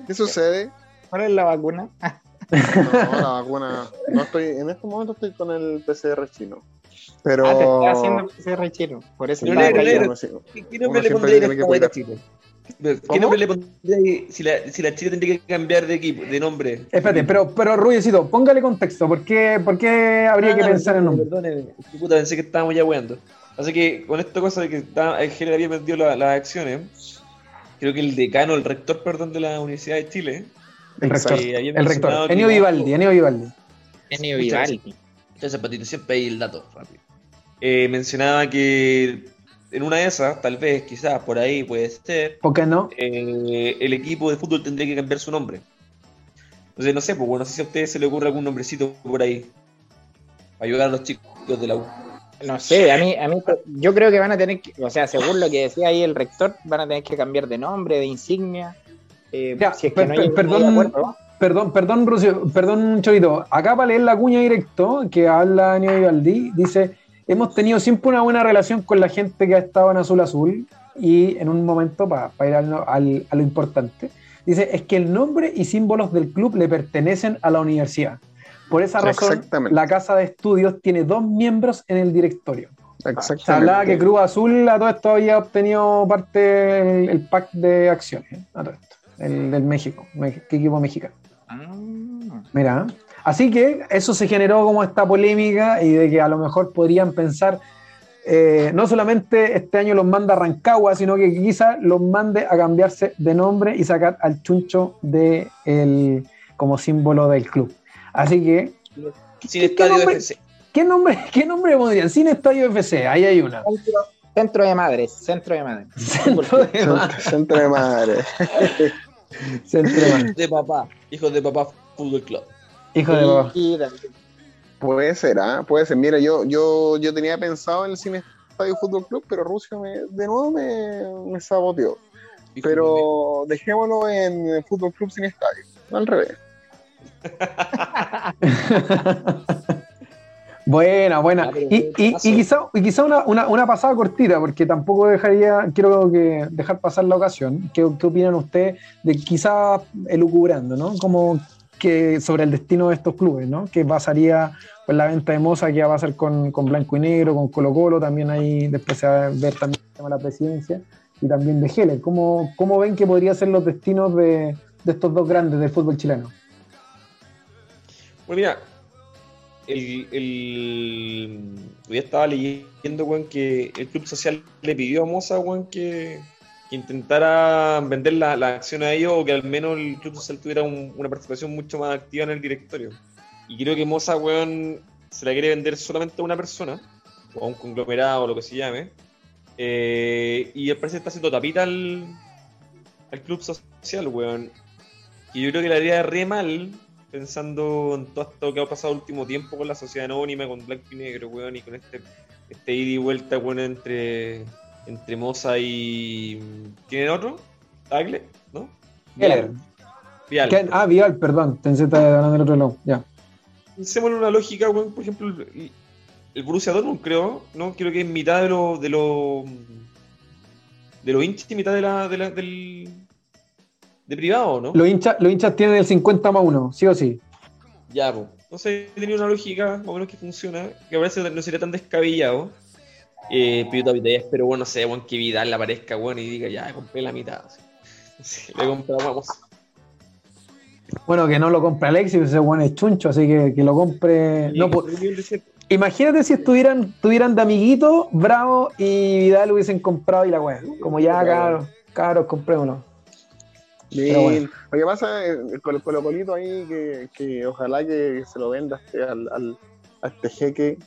¿Qué sucede? ¿Cuál es la vacuna? No, la <laughs> vacuna. No estoy, en este momento estoy con el PCR chino. Pero. Ah, te está haciendo PCR chino. Por eso Sí, Pero estaba leer, callado. leer. ¿Qué, nombre le pondría si la, si la Chile tendría que cambiar de equipo, de nombre? Espérate, pero, pero Ruyecito, póngale contexto. ¿Por qué, por qué habría que pensar en nombre? Perdóneme, puta, pensé que estábamos ya weando. Así que con esta cosa de que está, el general había vendido la- las acciones, creo que el decano, el rector, perdón, de la Universidad de Chile, El rector. El rector. Enio Vivaldi, Enio Vivaldi. Muchas Vivaldi. Muchas Patito, siempre hay el dato rápido. Eh, mencionaba que en una de esas, tal vez, quizás por ahí puede ser, ¿Por qué no? eh, el equipo de fútbol tendría que cambiar su nombre. Entonces, no sé, pues, bueno, no sé si a ustedes se le ocurre algún nombrecito por ahí para ayudar a los chicos de la U. No sé, a mí, a mí, yo creo que van a tener que, o sea, según lo que decía ahí el rector, van a tener que cambiar de nombre, de insignia. eh, Ya, si es que per- no per- hay perdón, Perdón, perdón, Rucio, perdón, Chovito. Acá para leer la cuña directo que habla Enio Vivaldi, dice: Hemos tenido siempre una buena relación con la gente que ha estado en Azul Azul. Y en un momento, para ir al- al- a lo importante, dice: Es que el nombre y símbolos del club le pertenecen a la universidad. Por esa razón, la casa de estudios tiene dos miembros en el directorio. Exactamente. Se hablaba que Cruz Azul a todo esto había obtenido parte del el pack de acciones, ¿eh? a todo esto, el del México, ¿qué equipo mexicano? Ah, Mira, así que eso se generó como esta polémica y de que a lo mejor podrían pensar, eh, no solamente este año los manda a Rancagua, sino que quizá los mande a cambiarse de nombre y sacar al chuncho de el, como símbolo del club. Así que, Sin ¿Qué estadio de nombre? FC. ¿qué nombre, <laughs> qué nombre pondrían? Sin Estadio FC, ahí hay una. Centro, centro de madres, centro de madres. <laughs> Centro de Centro, centro de madre. <laughs> Centro. De papá, hijos de papá Fútbol Club. Hijo de papá. Puede ser, ¿ah? Puede ser. Mira, yo, yo, yo tenía pensado en el Cine Estadio Fútbol Club, pero Rusia me, de nuevo me, me saboteó. De Pero dejémoslo en Fútbol Club sin estadio. No al revés. <laughs> Buena, buena. Ah, Y, y- y quizá, y quizá una, una- una pasada cortita, porque tampoco dejaría, quiero que dejar pasar la ocasión. ¿Qué, qué opinan ustedes de quizá elucubrando, ¿no? Como que sobre el destino de estos clubes, ¿no? ¿Qué pasaría con la venta de Moza, qué va a pasar con, con Blanco y Negro, con Colo Colo, también ahí después se va a ver también el tema de la presidencia y también de Heller. ¿Cómo, cómo ven que podrían ser los destinos de, de estos dos grandes del fútbol chileno? Bueno, mira, el, el... Hoy estaba leyendo, weón, que el Club Social le pidió a Moza, weón, que, que intentara vender la- acciones a ellos o que al menos el Club Social tuviera un- una participación mucho más activa en el directorio. Y creo que Moza, weón, se la quiere vender solamente a una persona, o a un conglomerado, o lo que se llame. Eh, y al parecer está haciendo tapita al, al Club Social, weón. Y yo creo que le haría re mal pensando en todo esto que ha pasado el último tiempo con la sociedad anónima, con Blanco y Negro, weón, y con este, este ida y vuelta, weón, entre, entre Moza y. ¿Tienen otro? ¿Tagle? ¿No? Vial. ¿Qué? Ah, Vial, perdón, pensé que hablando del otro lado. Ya. Pensemos en una lógica, weón, por ejemplo, el, el Borussia Dortmund, creo, ¿no? Creo que es mitad de los de los de los hinchas y mitad de la, de la- del de privado, ¿no? Los hinchas, los hinchas tienen el 50 más 1, sí o sí. Ya, pues. Entonces tenía una lógica más o menos que funciona, que a veces no sería tan descabellado. Eh, pero todavía espero, bueno, no sé, que Vidal le aparezca, bueno, y diga, ya, compré la mitad. así. <laughs> Sí, le compramos. Bueno, que no lo compre Alexis, ese bueno es chuncho, así que que lo compre. No, po- imagínate si estuvieran, estuvieran de amiguito, Bravo y Vidal hubiesen comprado y la weá. Como ya, caros, caros, comprémoslo. Pero Bien. bueno. Lo que pasa es con el Colo Colito ahí, que, que ojalá que se lo venda este- al, al- a este jeque.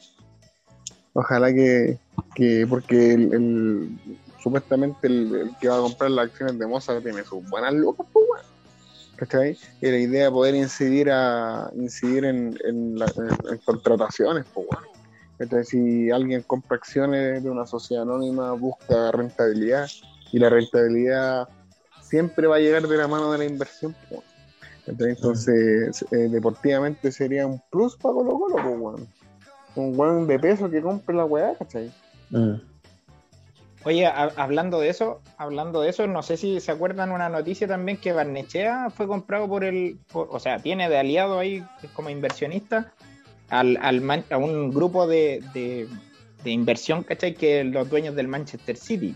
Ojalá que, que porque el, supuestamente el, que va a comprar las acciones de Mozart tiene sus buenas lucas, pues bueno. ¿Cachai? Y la idea es poder incidir a incidir en, en, contrataciones, pues bueno. Entonces, si alguien compra acciones de una sociedad anónima, busca rentabilidad y la rentabilidad siempre va a llegar de la mano de la inversión. po. Entonces, eh, deportivamente sería un plus para Colo Colo, po, weón. Un weón de peso que compre la weá, ¿cachai? Mm. Oye, a- hablando de eso, hablando de eso, no sé si se acuerdan una noticia también que Barnechea fue comprado por el, por- o sea, tiene de aliado ahí como inversionista al, al Man- a un grupo de, de, de inversión, ¿cachai? Que los dueños del Manchester City,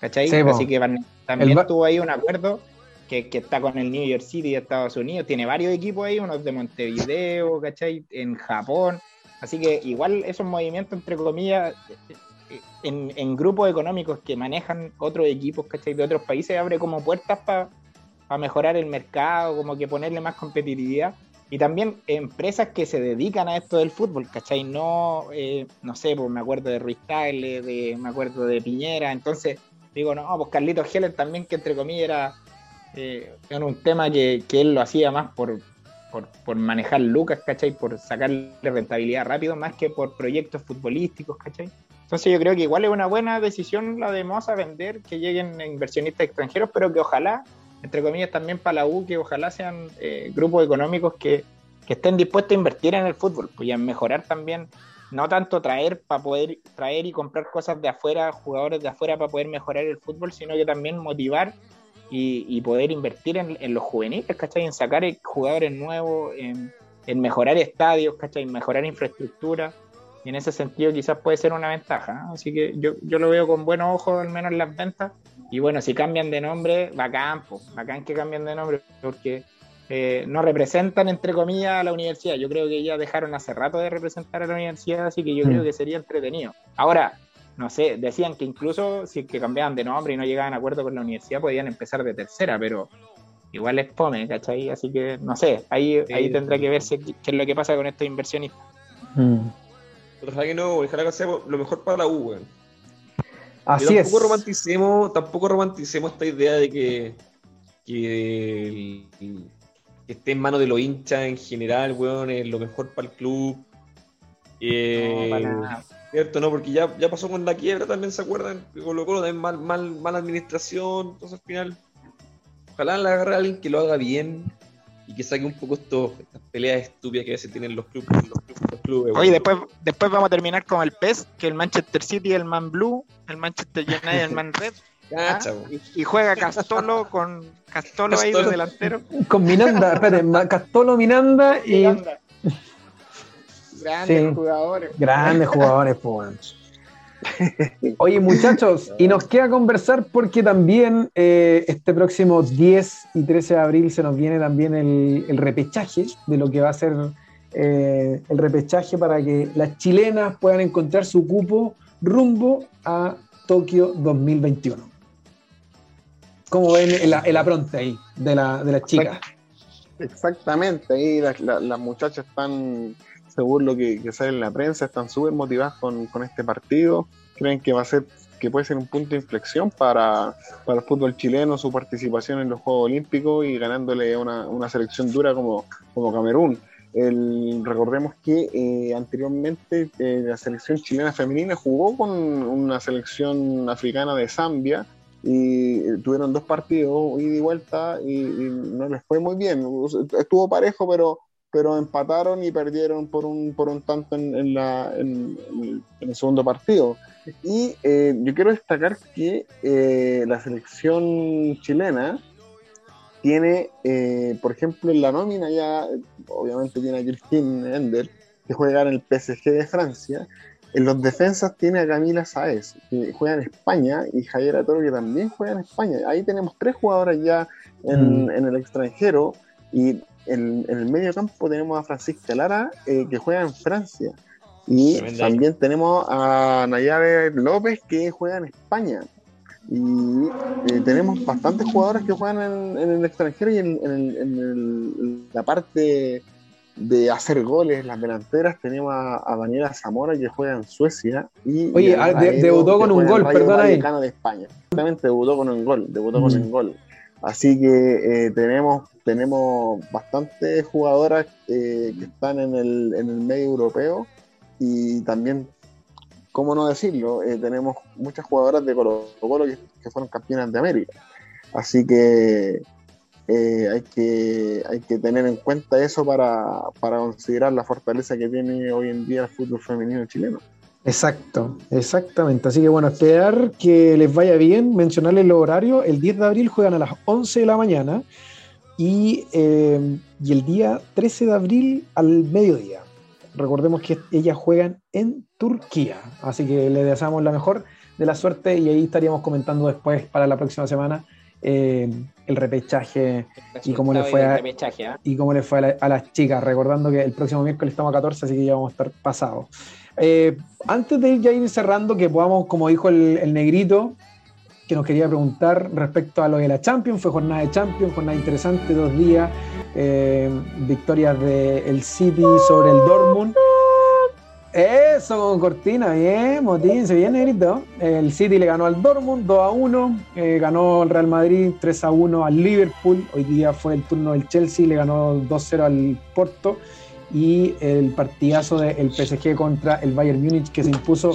¿cachai? Sí. Así que Barne- también El tuvo ahí un acuerdo que, que está con el New York City de Estados Unidos, tiene varios equipos ahí, unos de Montevideo, ¿cachai? En Japón, así que igual esos movimientos, entre comillas, en, en grupos económicos que manejan otros equipos, ¿cachai? De otros países, abre como puertas para mejorar el mercado, como que ponerle más competitividad. Y también empresas que se dedican a esto del fútbol, ¿cachai? No, eh, no sé, pues me acuerdo de Ruiz Tagle, de, me acuerdo de Piñera, entonces digo, no, pues Carlitos Heller también, que entre comillas era, eh, era un tema que, que él lo hacía más por, por, por manejar lucas, ¿cachai? Por sacarle rentabilidad rápido, más que por proyectos futbolísticos, ¿cachai? Entonces yo creo que igual es una buena decisión la de Moza vender, que lleguen inversionistas extranjeros, pero que ojalá, entre comillas, también para la U, que ojalá sean eh, grupos económicos que, que estén dispuestos a invertir en el fútbol, pues y a mejorar también, no tanto traer para poder traer y comprar cosas de afuera, jugadores de afuera para poder mejorar el fútbol, sino que también motivar y, y poder invertir en, en los juveniles, ¿cachai? En sacar eh, jugadores nuevos, en, en mejorar estadios, ¿cachai? En mejorar infraestructura. Y en ese sentido quizás puede ser una ventaja. ¿no? Así que yo, yo lo veo con buenos ojos, al menos en las ventas. Y bueno, si cambian de nombre, bacán, pues, bacán que cambien de nombre, porque eh, no representan, entre comillas, a la universidad. Yo creo que ya dejaron hace rato de representar a la universidad, así que yo Mm. creo que sería entretenido. Ahora, no sé, decían que incluso si es que cambiaban de nombre y no llegaban a acuerdo con la universidad, podían empezar de tercera, pero igual es fome, ¿cachai? Así que no sé, ahí, ahí Sí. tendrá que verse qué es lo que pasa con estos inversionistas. Mm. Ojalá que no, ojalá que sea lo mejor para la U, weón. Así Y es. tampoco romanticemos, tampoco romanticemos esta idea de que, que, el- que esté en manos de los hinchas en general, weón, es lo mejor para el club. Eh, No, para nada. ¿Cierto? ¿No? Porque ya, ya pasó con la quiebra también, ¿se acuerdan? Que Colo Colo también mal, mal, mala administración, entonces al final, ojalá le agarre a alguien que lo haga bien y que saque un poco estos, estas peleas estúpidas que a veces tienen los clubes. Los clubes, los clubes Oye, después, después vamos a terminar con el PES, que el Manchester City el man blue, el Manchester United el man red, <laughs> ¿ah? Y, y juega Castolo con Castolo ahí de Castolo. delantero. Con Minanda, espérate, Castolo Minanda y Grandes Sí. jugadores. grandes jugadores, pues. <laughs> Oye, muchachos, y nos queda conversar porque también eh, este próximo 10 y 13 de abril se nos viene también el, el repechaje de lo que va a ser eh, el repechaje para que las chilenas puedan encontrar su cupo rumbo a Tokio 2021. ¿Cómo ven el, el apronte ahí de, la, de las chicas? Exactamente, ahí las, las- las muchachas están, según lo que, que sale en la prensa, están súper motivadas con, con este partido. Creen que va a ser, que puede ser un punto de inflexión para, para el fútbol chileno, su participación en los Juegos Olímpicos y ganándole una, una selección dura como, como Camerún. El- recordemos que eh, anteriormente eh, la selección chilena femenina jugó con una selección africana de Zambia y eh, tuvieron dos partidos ida y vuelta y, no les fue muy bien. Estuvo parejo, pero, pero empataron y perdieron por un, por un tanto en, en la, en, en el segundo partido. Y eh, yo quiero destacar que eh, la selección chilena tiene, eh, por ejemplo, en la nómina ya, obviamente tiene a Christine Ender, que juega en el PSG de Francia. En los defensas tiene a Camila Saez, que juega en España, y Javier Toro, que también juega en España. Ahí tenemos tres jugadoras ya en, Mm. en el extranjero, y en, en el medio campo tenemos a Francisca Lara, eh, que juega en Francia. Y Tremenda. también tenemos a Nayave López, que juega en España. Y eh, tenemos bastantes jugadoras que juegan en, en el extranjero y en, en el- en el- en la parte de hacer goles, las delanteras, tenemos a, a Daniela Zamora que juega en Suecia. Y Oye, ah, Raedo, debutó con un gol, perdona ahí. De España. Exactamente, debutó con un gol, debutó con Mm. un gol. Así que eh, tenemos, tenemos bastantes jugadoras eh, que están en el, en el medio europeo y también, cómo no decirlo, eh, tenemos muchas jugadoras de Colo Colo que, fueron campeonas de América. Así que hay que hay que tener en cuenta eso para, para considerar la fortaleza que tiene hoy en día el fútbol femenino chileno. Exacto, exactamente. Así que bueno, esperar que les vaya bien, mencionarles los horarios. El 10 de abril juegan a las 11 de la mañana y, eh, y el día 13 de abril al mediodía. Recordemos que ellas juegan en Turquía, así que les deseamos la mejor de la suerte y ahí estaríamos comentando después para la próxima semana eh, el repechaje y cómo le fue a, ¿ah? y cómo le fue a, la- a las chicas, recordando que el próximo miércoles estamos a 14, así que ya vamos a estar pasados. Eh, antes de ir ya ir cerrando, que podamos, como dijo el, negrito, que nos quería preguntar respecto a lo de la Champions, fue jornada de Champions, jornada interesante, dos días, eh, victorias del City sobre el Dortmund. Eso, con cortina, bien, Motín, se viene, negrito. El City le ganó al Dortmund 2 a 1, eh, ganó el Real Madrid 3 a 1 al Liverpool. Hoy día fue el turno del Chelsea, le ganó 2 0 al Porto. Y el partidazo del PSG contra el Bayern Múnich que se impuso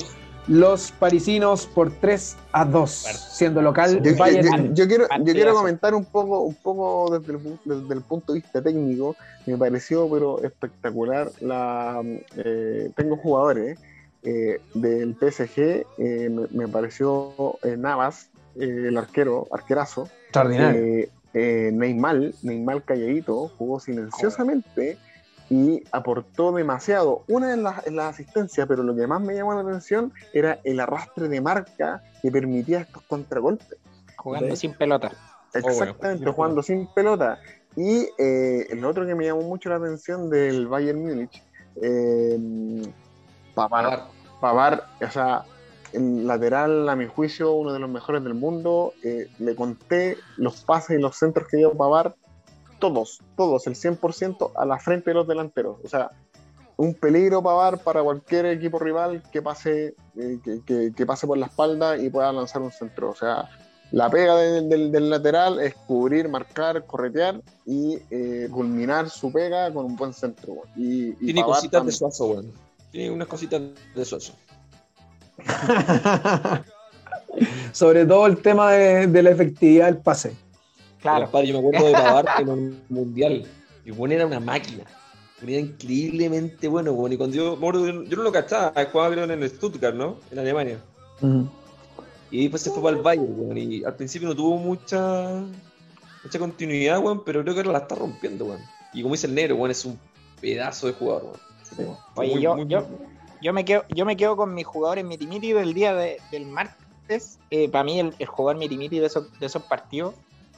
los parisinos por 3 a 2, siendo local Yo, Bayern yo- Múnich. yo quiero, yo quiero comentar un poco, un poco desde el, desde el punto de vista técnico. Me pareció pero espectacular. La, eh, tengo jugadores eh, del PSG. eh, me, me pareció eh, Navas, eh, el arquero, arquerazo. Extraordinario. Eh, eh, Neymar, Neymar calladito, jugó silenciosamente y aportó demasiado. Una en la, en la asistencia, pero lo que más me llamó la atención era el arrastre de marca que permitía estos contragolpes. Jugando sin pelota. Exactamente, bueno. jugando sin pelota. Y eh, el otro que me llamó mucho la atención del Bayern Múnich, eh, Pavar. Pavard, o sea, el lateral, a mi juicio, uno de los mejores del mundo. Eh, le conté los pases y los centros que dio Pavard, todos, todos, el 100% a la frente de los delanteros. O sea, un peligro Pavard para cualquier equipo rival que pase, eh, que, que- que pase por la espalda y pueda lanzar un centro. O sea, la pega de- del, del lateral es cubrir, marcar, corretear y eh, culminar su pega con un buen centro. weón. Y, y Tiene cositas de suazo, weón. Tiene unas cositas de suazo. <laughs> Sobre todo el tema de, de la efectividad del pase. Claro. Compadre, yo me acuerdo de Pavard en un mundial. Y bueno, era una máquina. Bueno, Era increíblemente bueno, bueno. Y cuando yo, yo no lo cachaba, jugaba creo en el Stuttgart, ¿no? En Alemania. Y después se fue para el Bayern, weón. Y al principio no tuvo mucha mucha continuidad, weón, pero creo que ahora la está rompiendo, weón. Y como dice el negro, weón, es un pedazo de jugador, weón. Oye, Muy, yo, muy- yo, yo, me quedo, yo me quedo con mis jugadores mitimiti del día de- del martes. Eh, para mí, el, el jugador mitimiti de esos, de esos partidos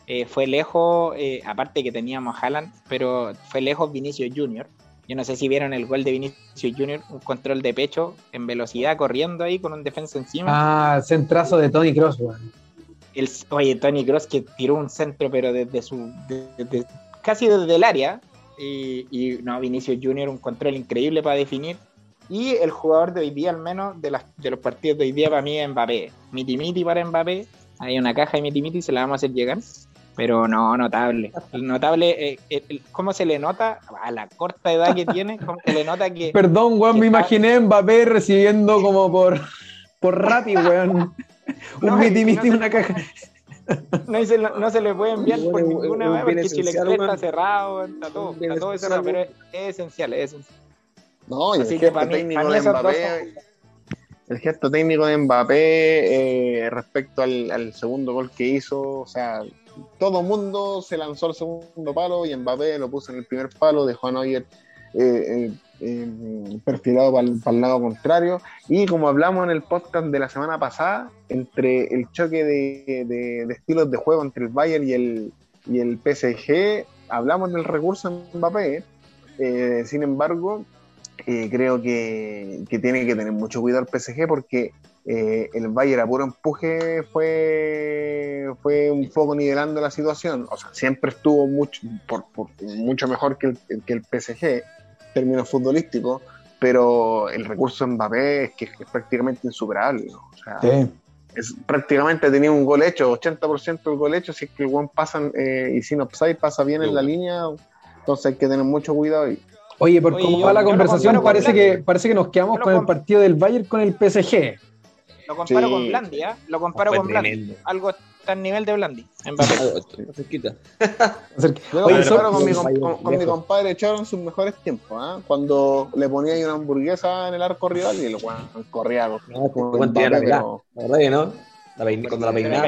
eh, fue lejos, eh, aparte que teníamos a Haaland, pero fue lejos Vinicius Junior. Yo no sé si vieron el gol de Vinicius Junior, un control de pecho en velocidad, corriendo ahí con un defensa encima. Ah, centrazo de Tony Cross, weón. Oye, Tony Cross que tiró un centro, pero desde su. desde- casi desde el área. Y, y, no, Vinicius Junior, un control increíble para definir. Y el jugador de hoy día, al menos, de, las, de los partidos de hoy día, para mí es Mbappé. Miti Miti para Mbappé. Hay una caja de Miti Miti, se la vamos a hacer llegar. Pero no, notable. <laughs> Notable, eh, el- el- ¿cómo se le nota a la corta edad que tiene? ¿Cómo se le nota que. <laughs> Perdón, weón, me ¿Qué tal? imaginé a Mbappé recibiendo como por, por Rappi, weón. <laughs> Un No, miti miti, no una caja. No se, no se le puede enviar por Bueno, ninguna bien porque Chile está cerrado, está todo, está todo cerrado, pero es, es esencial, es esencial. No, y el Así gesto para técnico para de Mbappé. El gesto técnico de Mbappé eh, respecto al, al segundo gol que hizo, o sea, todo mundo se lanzó al segundo palo y Mbappé lo puso en el primer palo, dejó a Neuer eh, eh, eh, perfilado para el, lado contrario. Y como hablamos en el podcast de la semana pasada, entre el choque de, estilos de juego entre el Bayern y el, y el PSG, hablamos del recurso en Mbappé. Eh, sin embargo, eh, creo que tiene que tener mucho cuidado el PSG porque eh, el Bayern a puro empuje fue, fue un poco nivelando la situación. O sea, siempre estuvo mucho, por, por- mucho mejor que el, que el PSG en términos futbolísticos, pero el recurso en Mbappé es que es prácticamente insuperable. ¿no? O sea, Sí. es, prácticamente tenía un gol hecho, 80% del gol hecho, si es que el buen pasa eh, y sin offside pasa bien en la línea, entonces hay que tener mucho cuidado ahí. Oye, por Oye, cómo yo- va la conversación, parece que, parece que nos quedamos con el partido del Bayern con el PSG. Lo comparo Sí. con Blandi, ¿ah? Lo comparo Fue con Blandi. tremendo. Algo está en nivel de Blandi. Ah, cerquita. <laughs> Yo Oye, comparo con, mi, con- con compadre Charo en sus mejores tiempos, ¿ah? cuando le ponía ahí una hamburguesa en el arco rival y el weón corría con- No, como tenía la pero- La verdad que no. La pein- cuando la Se me peinaba.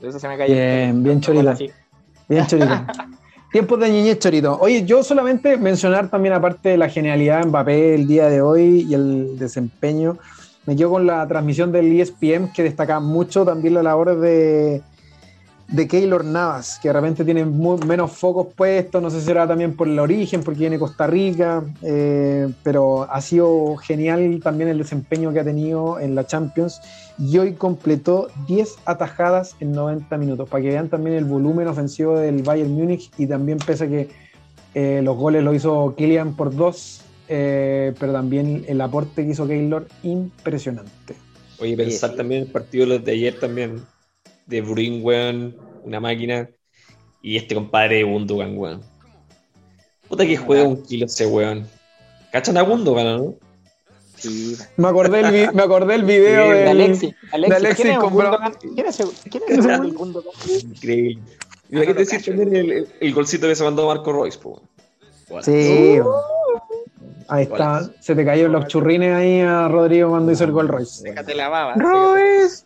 Eso se me el Bien, bien chorita. Bien, Chorito. <laughs> Tiempos de niñez, Chorito. Oye, yo solamente mencionar también, aparte de la genialidad de Mbappé el día de hoy y el desempeño, me quedo con la transmisión del ESPN que destaca mucho también la labor de, de Keylor Navas, que de repente tiene menos focos puestos, no sé si será también por el origen, porque viene Costa Rica, eh, pero ha sido genial también el desempeño que ha tenido en la Champions. Y hoy completó 10 atajadas en 90 minutos, para que vean también el volumen ofensivo del Bayern Múnich y también pese a que eh, los goles lo hizo Kylian por dos, eh, pero también el aporte que hizo Keylor, impresionante. Oye, pensar Sí, sí. también en el partido de los de ayer también. De Bruin, weón, una máquina. Y este compadre de Gundogan, weón. Puta que juega un kilo ese weón. ¿Cachan a Gundogan, no? Sí. Me acordé el, me acordé el video De. Alexis. Alexis, Alexis ¿quién es con Gundogan? ¿Quién es ese- quién es ese <laughs> Gundogan? Increíble. Y hay que decir también el, el- el golcito que se mandó Marco Royce, po. weón. Sí. Ahí está. Se te cayeron los churrines ahí a Rodrigo cuando hizo el gol Royce. Déjate la baba. Royce.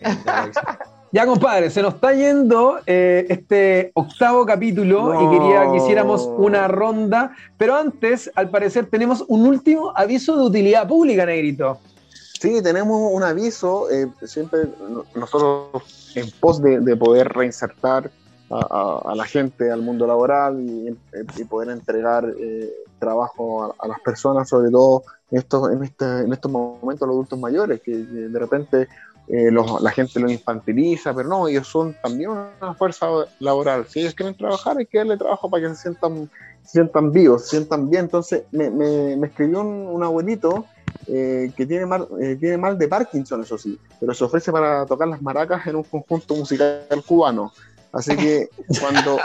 <laughs> Ya, compadre, se nos está yendo eh, este octavo capítulo No. y quería que hiciéramos una ronda, pero antes, al parecer, tenemos un último aviso de utilidad pública, Negrito. Sí, tenemos un aviso, eh, siempre no- nosotros en pos de, de poder reinsertar a, la gente al mundo laboral y, poder entregar eh, trabajo a, las personas, sobre todo en estos, en este, en estos momentos los adultos mayores, que, de repente eh, los- la gente los infantiliza, pero no, ellos son también una fuerza laboral. Si ellos quieren trabajar, hay que darle trabajo para que se sientan, sientan vivos, se sientan bien. Entonces me, me- me escribió un, un abuelito eh, que tiene mal, eh, tiene mal de Parkinson, eso sí, pero se ofrece para tocar las maracas en un conjunto musical cubano. Así que cuando,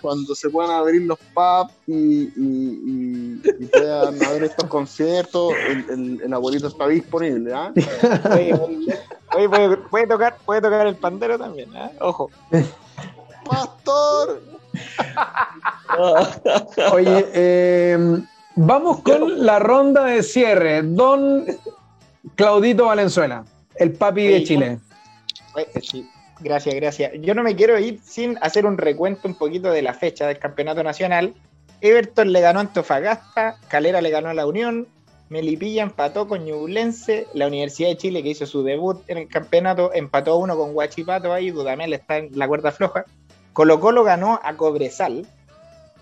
cuando se puedan abrir los pubs y, y- y- y puedan haber estos conciertos, el, el- el abuelito está disponible. ¿ah? Oye, oye, puede, puede tocar, puede tocar el pandero también, ¿ah? Ojo. ¡Pastor! Oye, eh, vamos con la ronda de cierre. Don Claudito Valenzuela, el papi de Oye, Chile. Gracias, gracias. Yo no me quiero ir sin hacer un recuento un poquito de la fecha del campeonato nacional. Everton le ganó a Antofagasta, Calera le ganó a La Unión, Melipilla empató con Ñublense, la Universidad de Chile que hizo su debut en el campeonato empató uno con Guachipato ahí, Dudamel está en la cuerda floja. Colo Colo ganó a Cobresal,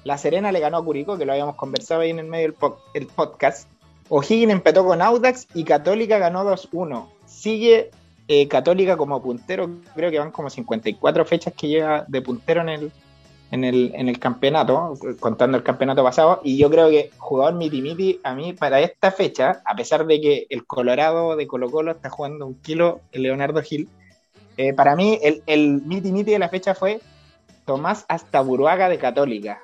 La Serena le ganó a Curicó, que lo habíamos conversado ahí en el medio del el podcast. O'Higgins empató con Audax y Católica ganó 2-1. Sigue eh, Católica como puntero, creo que van como 54 fechas que lleva de puntero en el, en el, en el campeonato, contando el campeonato pasado, y yo creo que jugador Miti Miti, a mí para esta fecha, a pesar de que el Colorado de Colo Colo está jugando un kilo, el Leonardo Gil, eh, para mí el, el Miti Miti de la fecha fue Tomás Astaburuaga de Católica,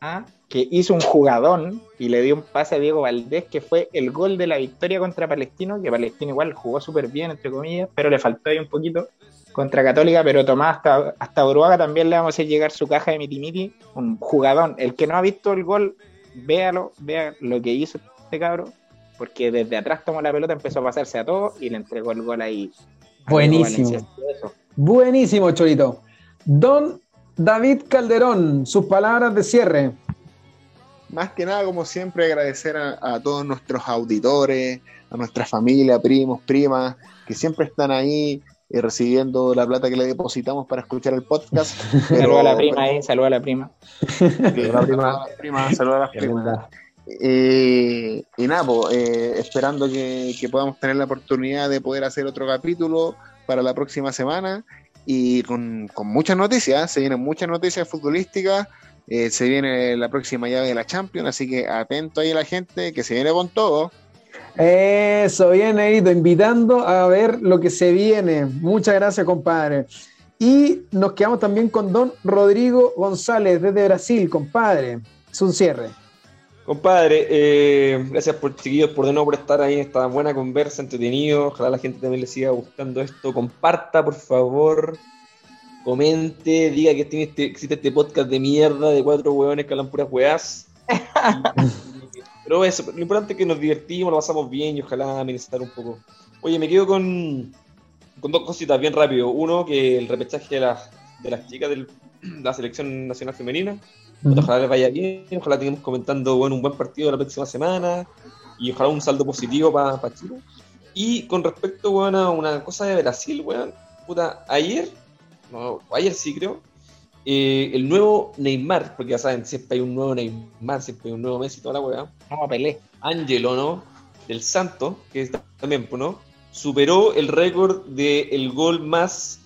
¿ah? que hizo un jugadón y le dio un pase a Diego Valdés, que fue el gol de la victoria contra Palestino, que Palestino igual jugó súper bien, entre comillas, pero le faltó ahí un poquito contra Católica, pero Tomás hasta, hasta Uruguaga también le vamos a hacer llegar su caja de Miti Miti, un jugadón. El que no ha visto el gol, véalo, vea lo que hizo este cabro, porque desde atrás tomó la pelota, empezó a pasarse a todo y le entregó el gol ahí. Buenísimo. Buenísimo, Chorito. Don David Calderón, sus palabras de cierre. Más que nada, como siempre, agradecer a, a todos nuestros auditores, a nuestra familia, primos, primas, que siempre están ahí eh, recibiendo la plata que le depositamos para escuchar el podcast. <laughs> Pero- Saluda a la prima ahí, saluda a la prima. Saludos a las primas, saludos a las primas. Eh, y nada, po, eh, esperando que, que podamos tener la oportunidad de poder hacer otro capítulo para la próxima semana y con, con muchas noticias, se vienen muchas noticias futbolísticas, eh, se viene la próxima llave de la Champions, así que atento ahí a la gente que se viene con todo. Eso, bien, Negrito, invitando a ver lo que se viene. Muchas gracias, compadre. Y nos quedamos también con don Rodrigo González desde Brasil, compadre. Es un cierre. Compadre, eh, gracias por chiquillos por de nuevo por estar ahí en esta buena conversa, entretenido. Ojalá la gente también le siga gustando esto. Comparta, por favor. Comente, diga que tiene este, existe este podcast de mierda de cuatro hueones que hablan puras weás. <laughs> Pero eso, lo importante es que nos divertimos, lo pasamos bien y ojalá amenizar un poco. Oye, me quedo con, con dos cositas bien rápido. Uno, que el repechaje de las, de las chicas de <clears throat> la selección nacional femenina Ojalá les vaya bien, ojalá tengamos comentando bueno, un buen partido la próxima semana y ojalá un saldo positivo para Chile. Y con respecto bueno, a una cosa de Brasil, weón, puta, ayer, no, ayer sí creo, eh, el nuevo Neymar, porque ya saben, siempre hay un nuevo Neymar, siempre hay un nuevo Messi, toda la weá. Vamos a Pelé. Angelo, ¿no? Del Santo, que es también, pues, ¿no? Superó el récord del el gol más,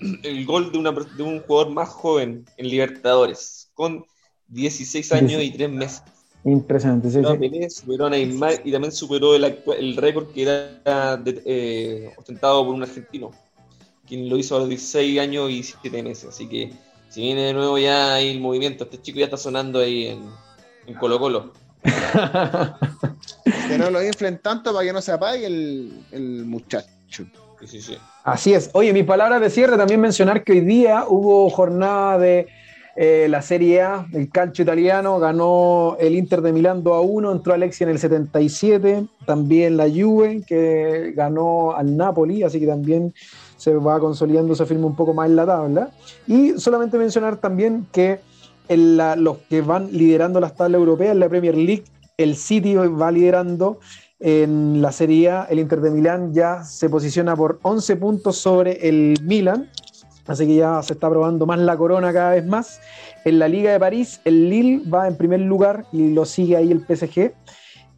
<clears throat> el gol de, una, de un jugador más joven en Libertadores, con 16 años y 3 meses. Impresionante, sí, sí. superó a Neymar y también superó el, el récord que era eh, ostentado por un argentino, quien lo hizo a los 16 años y 7 meses. Así que si viene de nuevo ya ahí el movimiento, este chico ya está sonando ahí en, en Colo Colo. <laughs> que no lo inflen tanto para que no se apague el, el muchacho. Sí, sí, sí. Así es. Oye, mi palabra de cierre también mencionar que hoy día hubo jornada de eh, la Serie A, el calcio italiano, ganó el Inter de Milán 2 a 1, entró Alexia en el 77, también la Juve, que ganó al Napoli, así que también se va consolidando, se firma un poco más en la tabla. Y solamente mencionar también que los que van liderando las tablas europeas en la Premier League, el City va liderando en la Serie A, el Inter de Milán ya se posiciona por 11 puntos sobre el Milan Así que ya se está probando más la corona cada vez más. En la Liga de París, el Lille va en primer lugar y lo sigue ahí el PSG.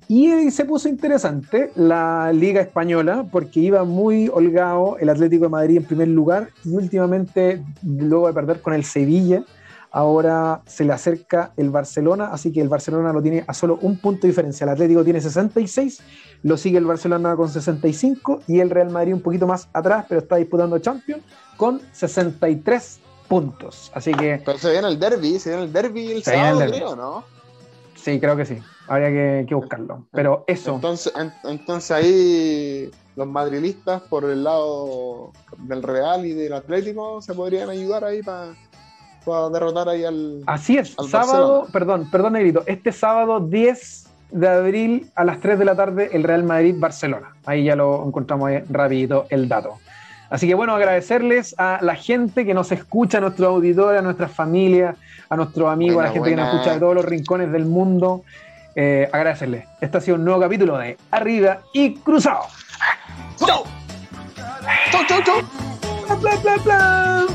Y se puso interesante la Liga Española porque iba muy holgado el Atlético de Madrid en primer lugar y últimamente, luego de perder con el Sevilla, ahora se le acerca el Barcelona, así que el Barcelona lo tiene a solo un punto de diferencia. El Atlético tiene 66, lo sigue el Barcelona con 65 y el Real Madrid un poquito más atrás, pero está disputando Champions con 63 puntos. Así que. Pero se viene el derby, se viene el derby el sábado, creo, ¿no? Sí, creo que sí. Habría que, buscarlo. Pero eso. Entonces, entonces ahí los madrilistas por el lado del Real y del Atlético se podrían ayudar ahí para derrotar ahí al. Así es, sábado, perdón, perdón, Negrito. Este sábado 10 de abril a las 3 de la tarde, el Real Madrid-Barcelona. Ahí ya lo encontramos ahí rapidito el dato. Así que bueno, agradecerles a la gente que nos escucha, a nuestros auditores, a nuestras familias, a nuestros amigos, a la gente que nos escucha de todos los rincones del mundo. Eh, agradecerles. Este ha sido un nuevo capítulo de Arriba y Cruzado. ¡Chau! ¡Chau, chau, chau! ¡Bla, bla, bla,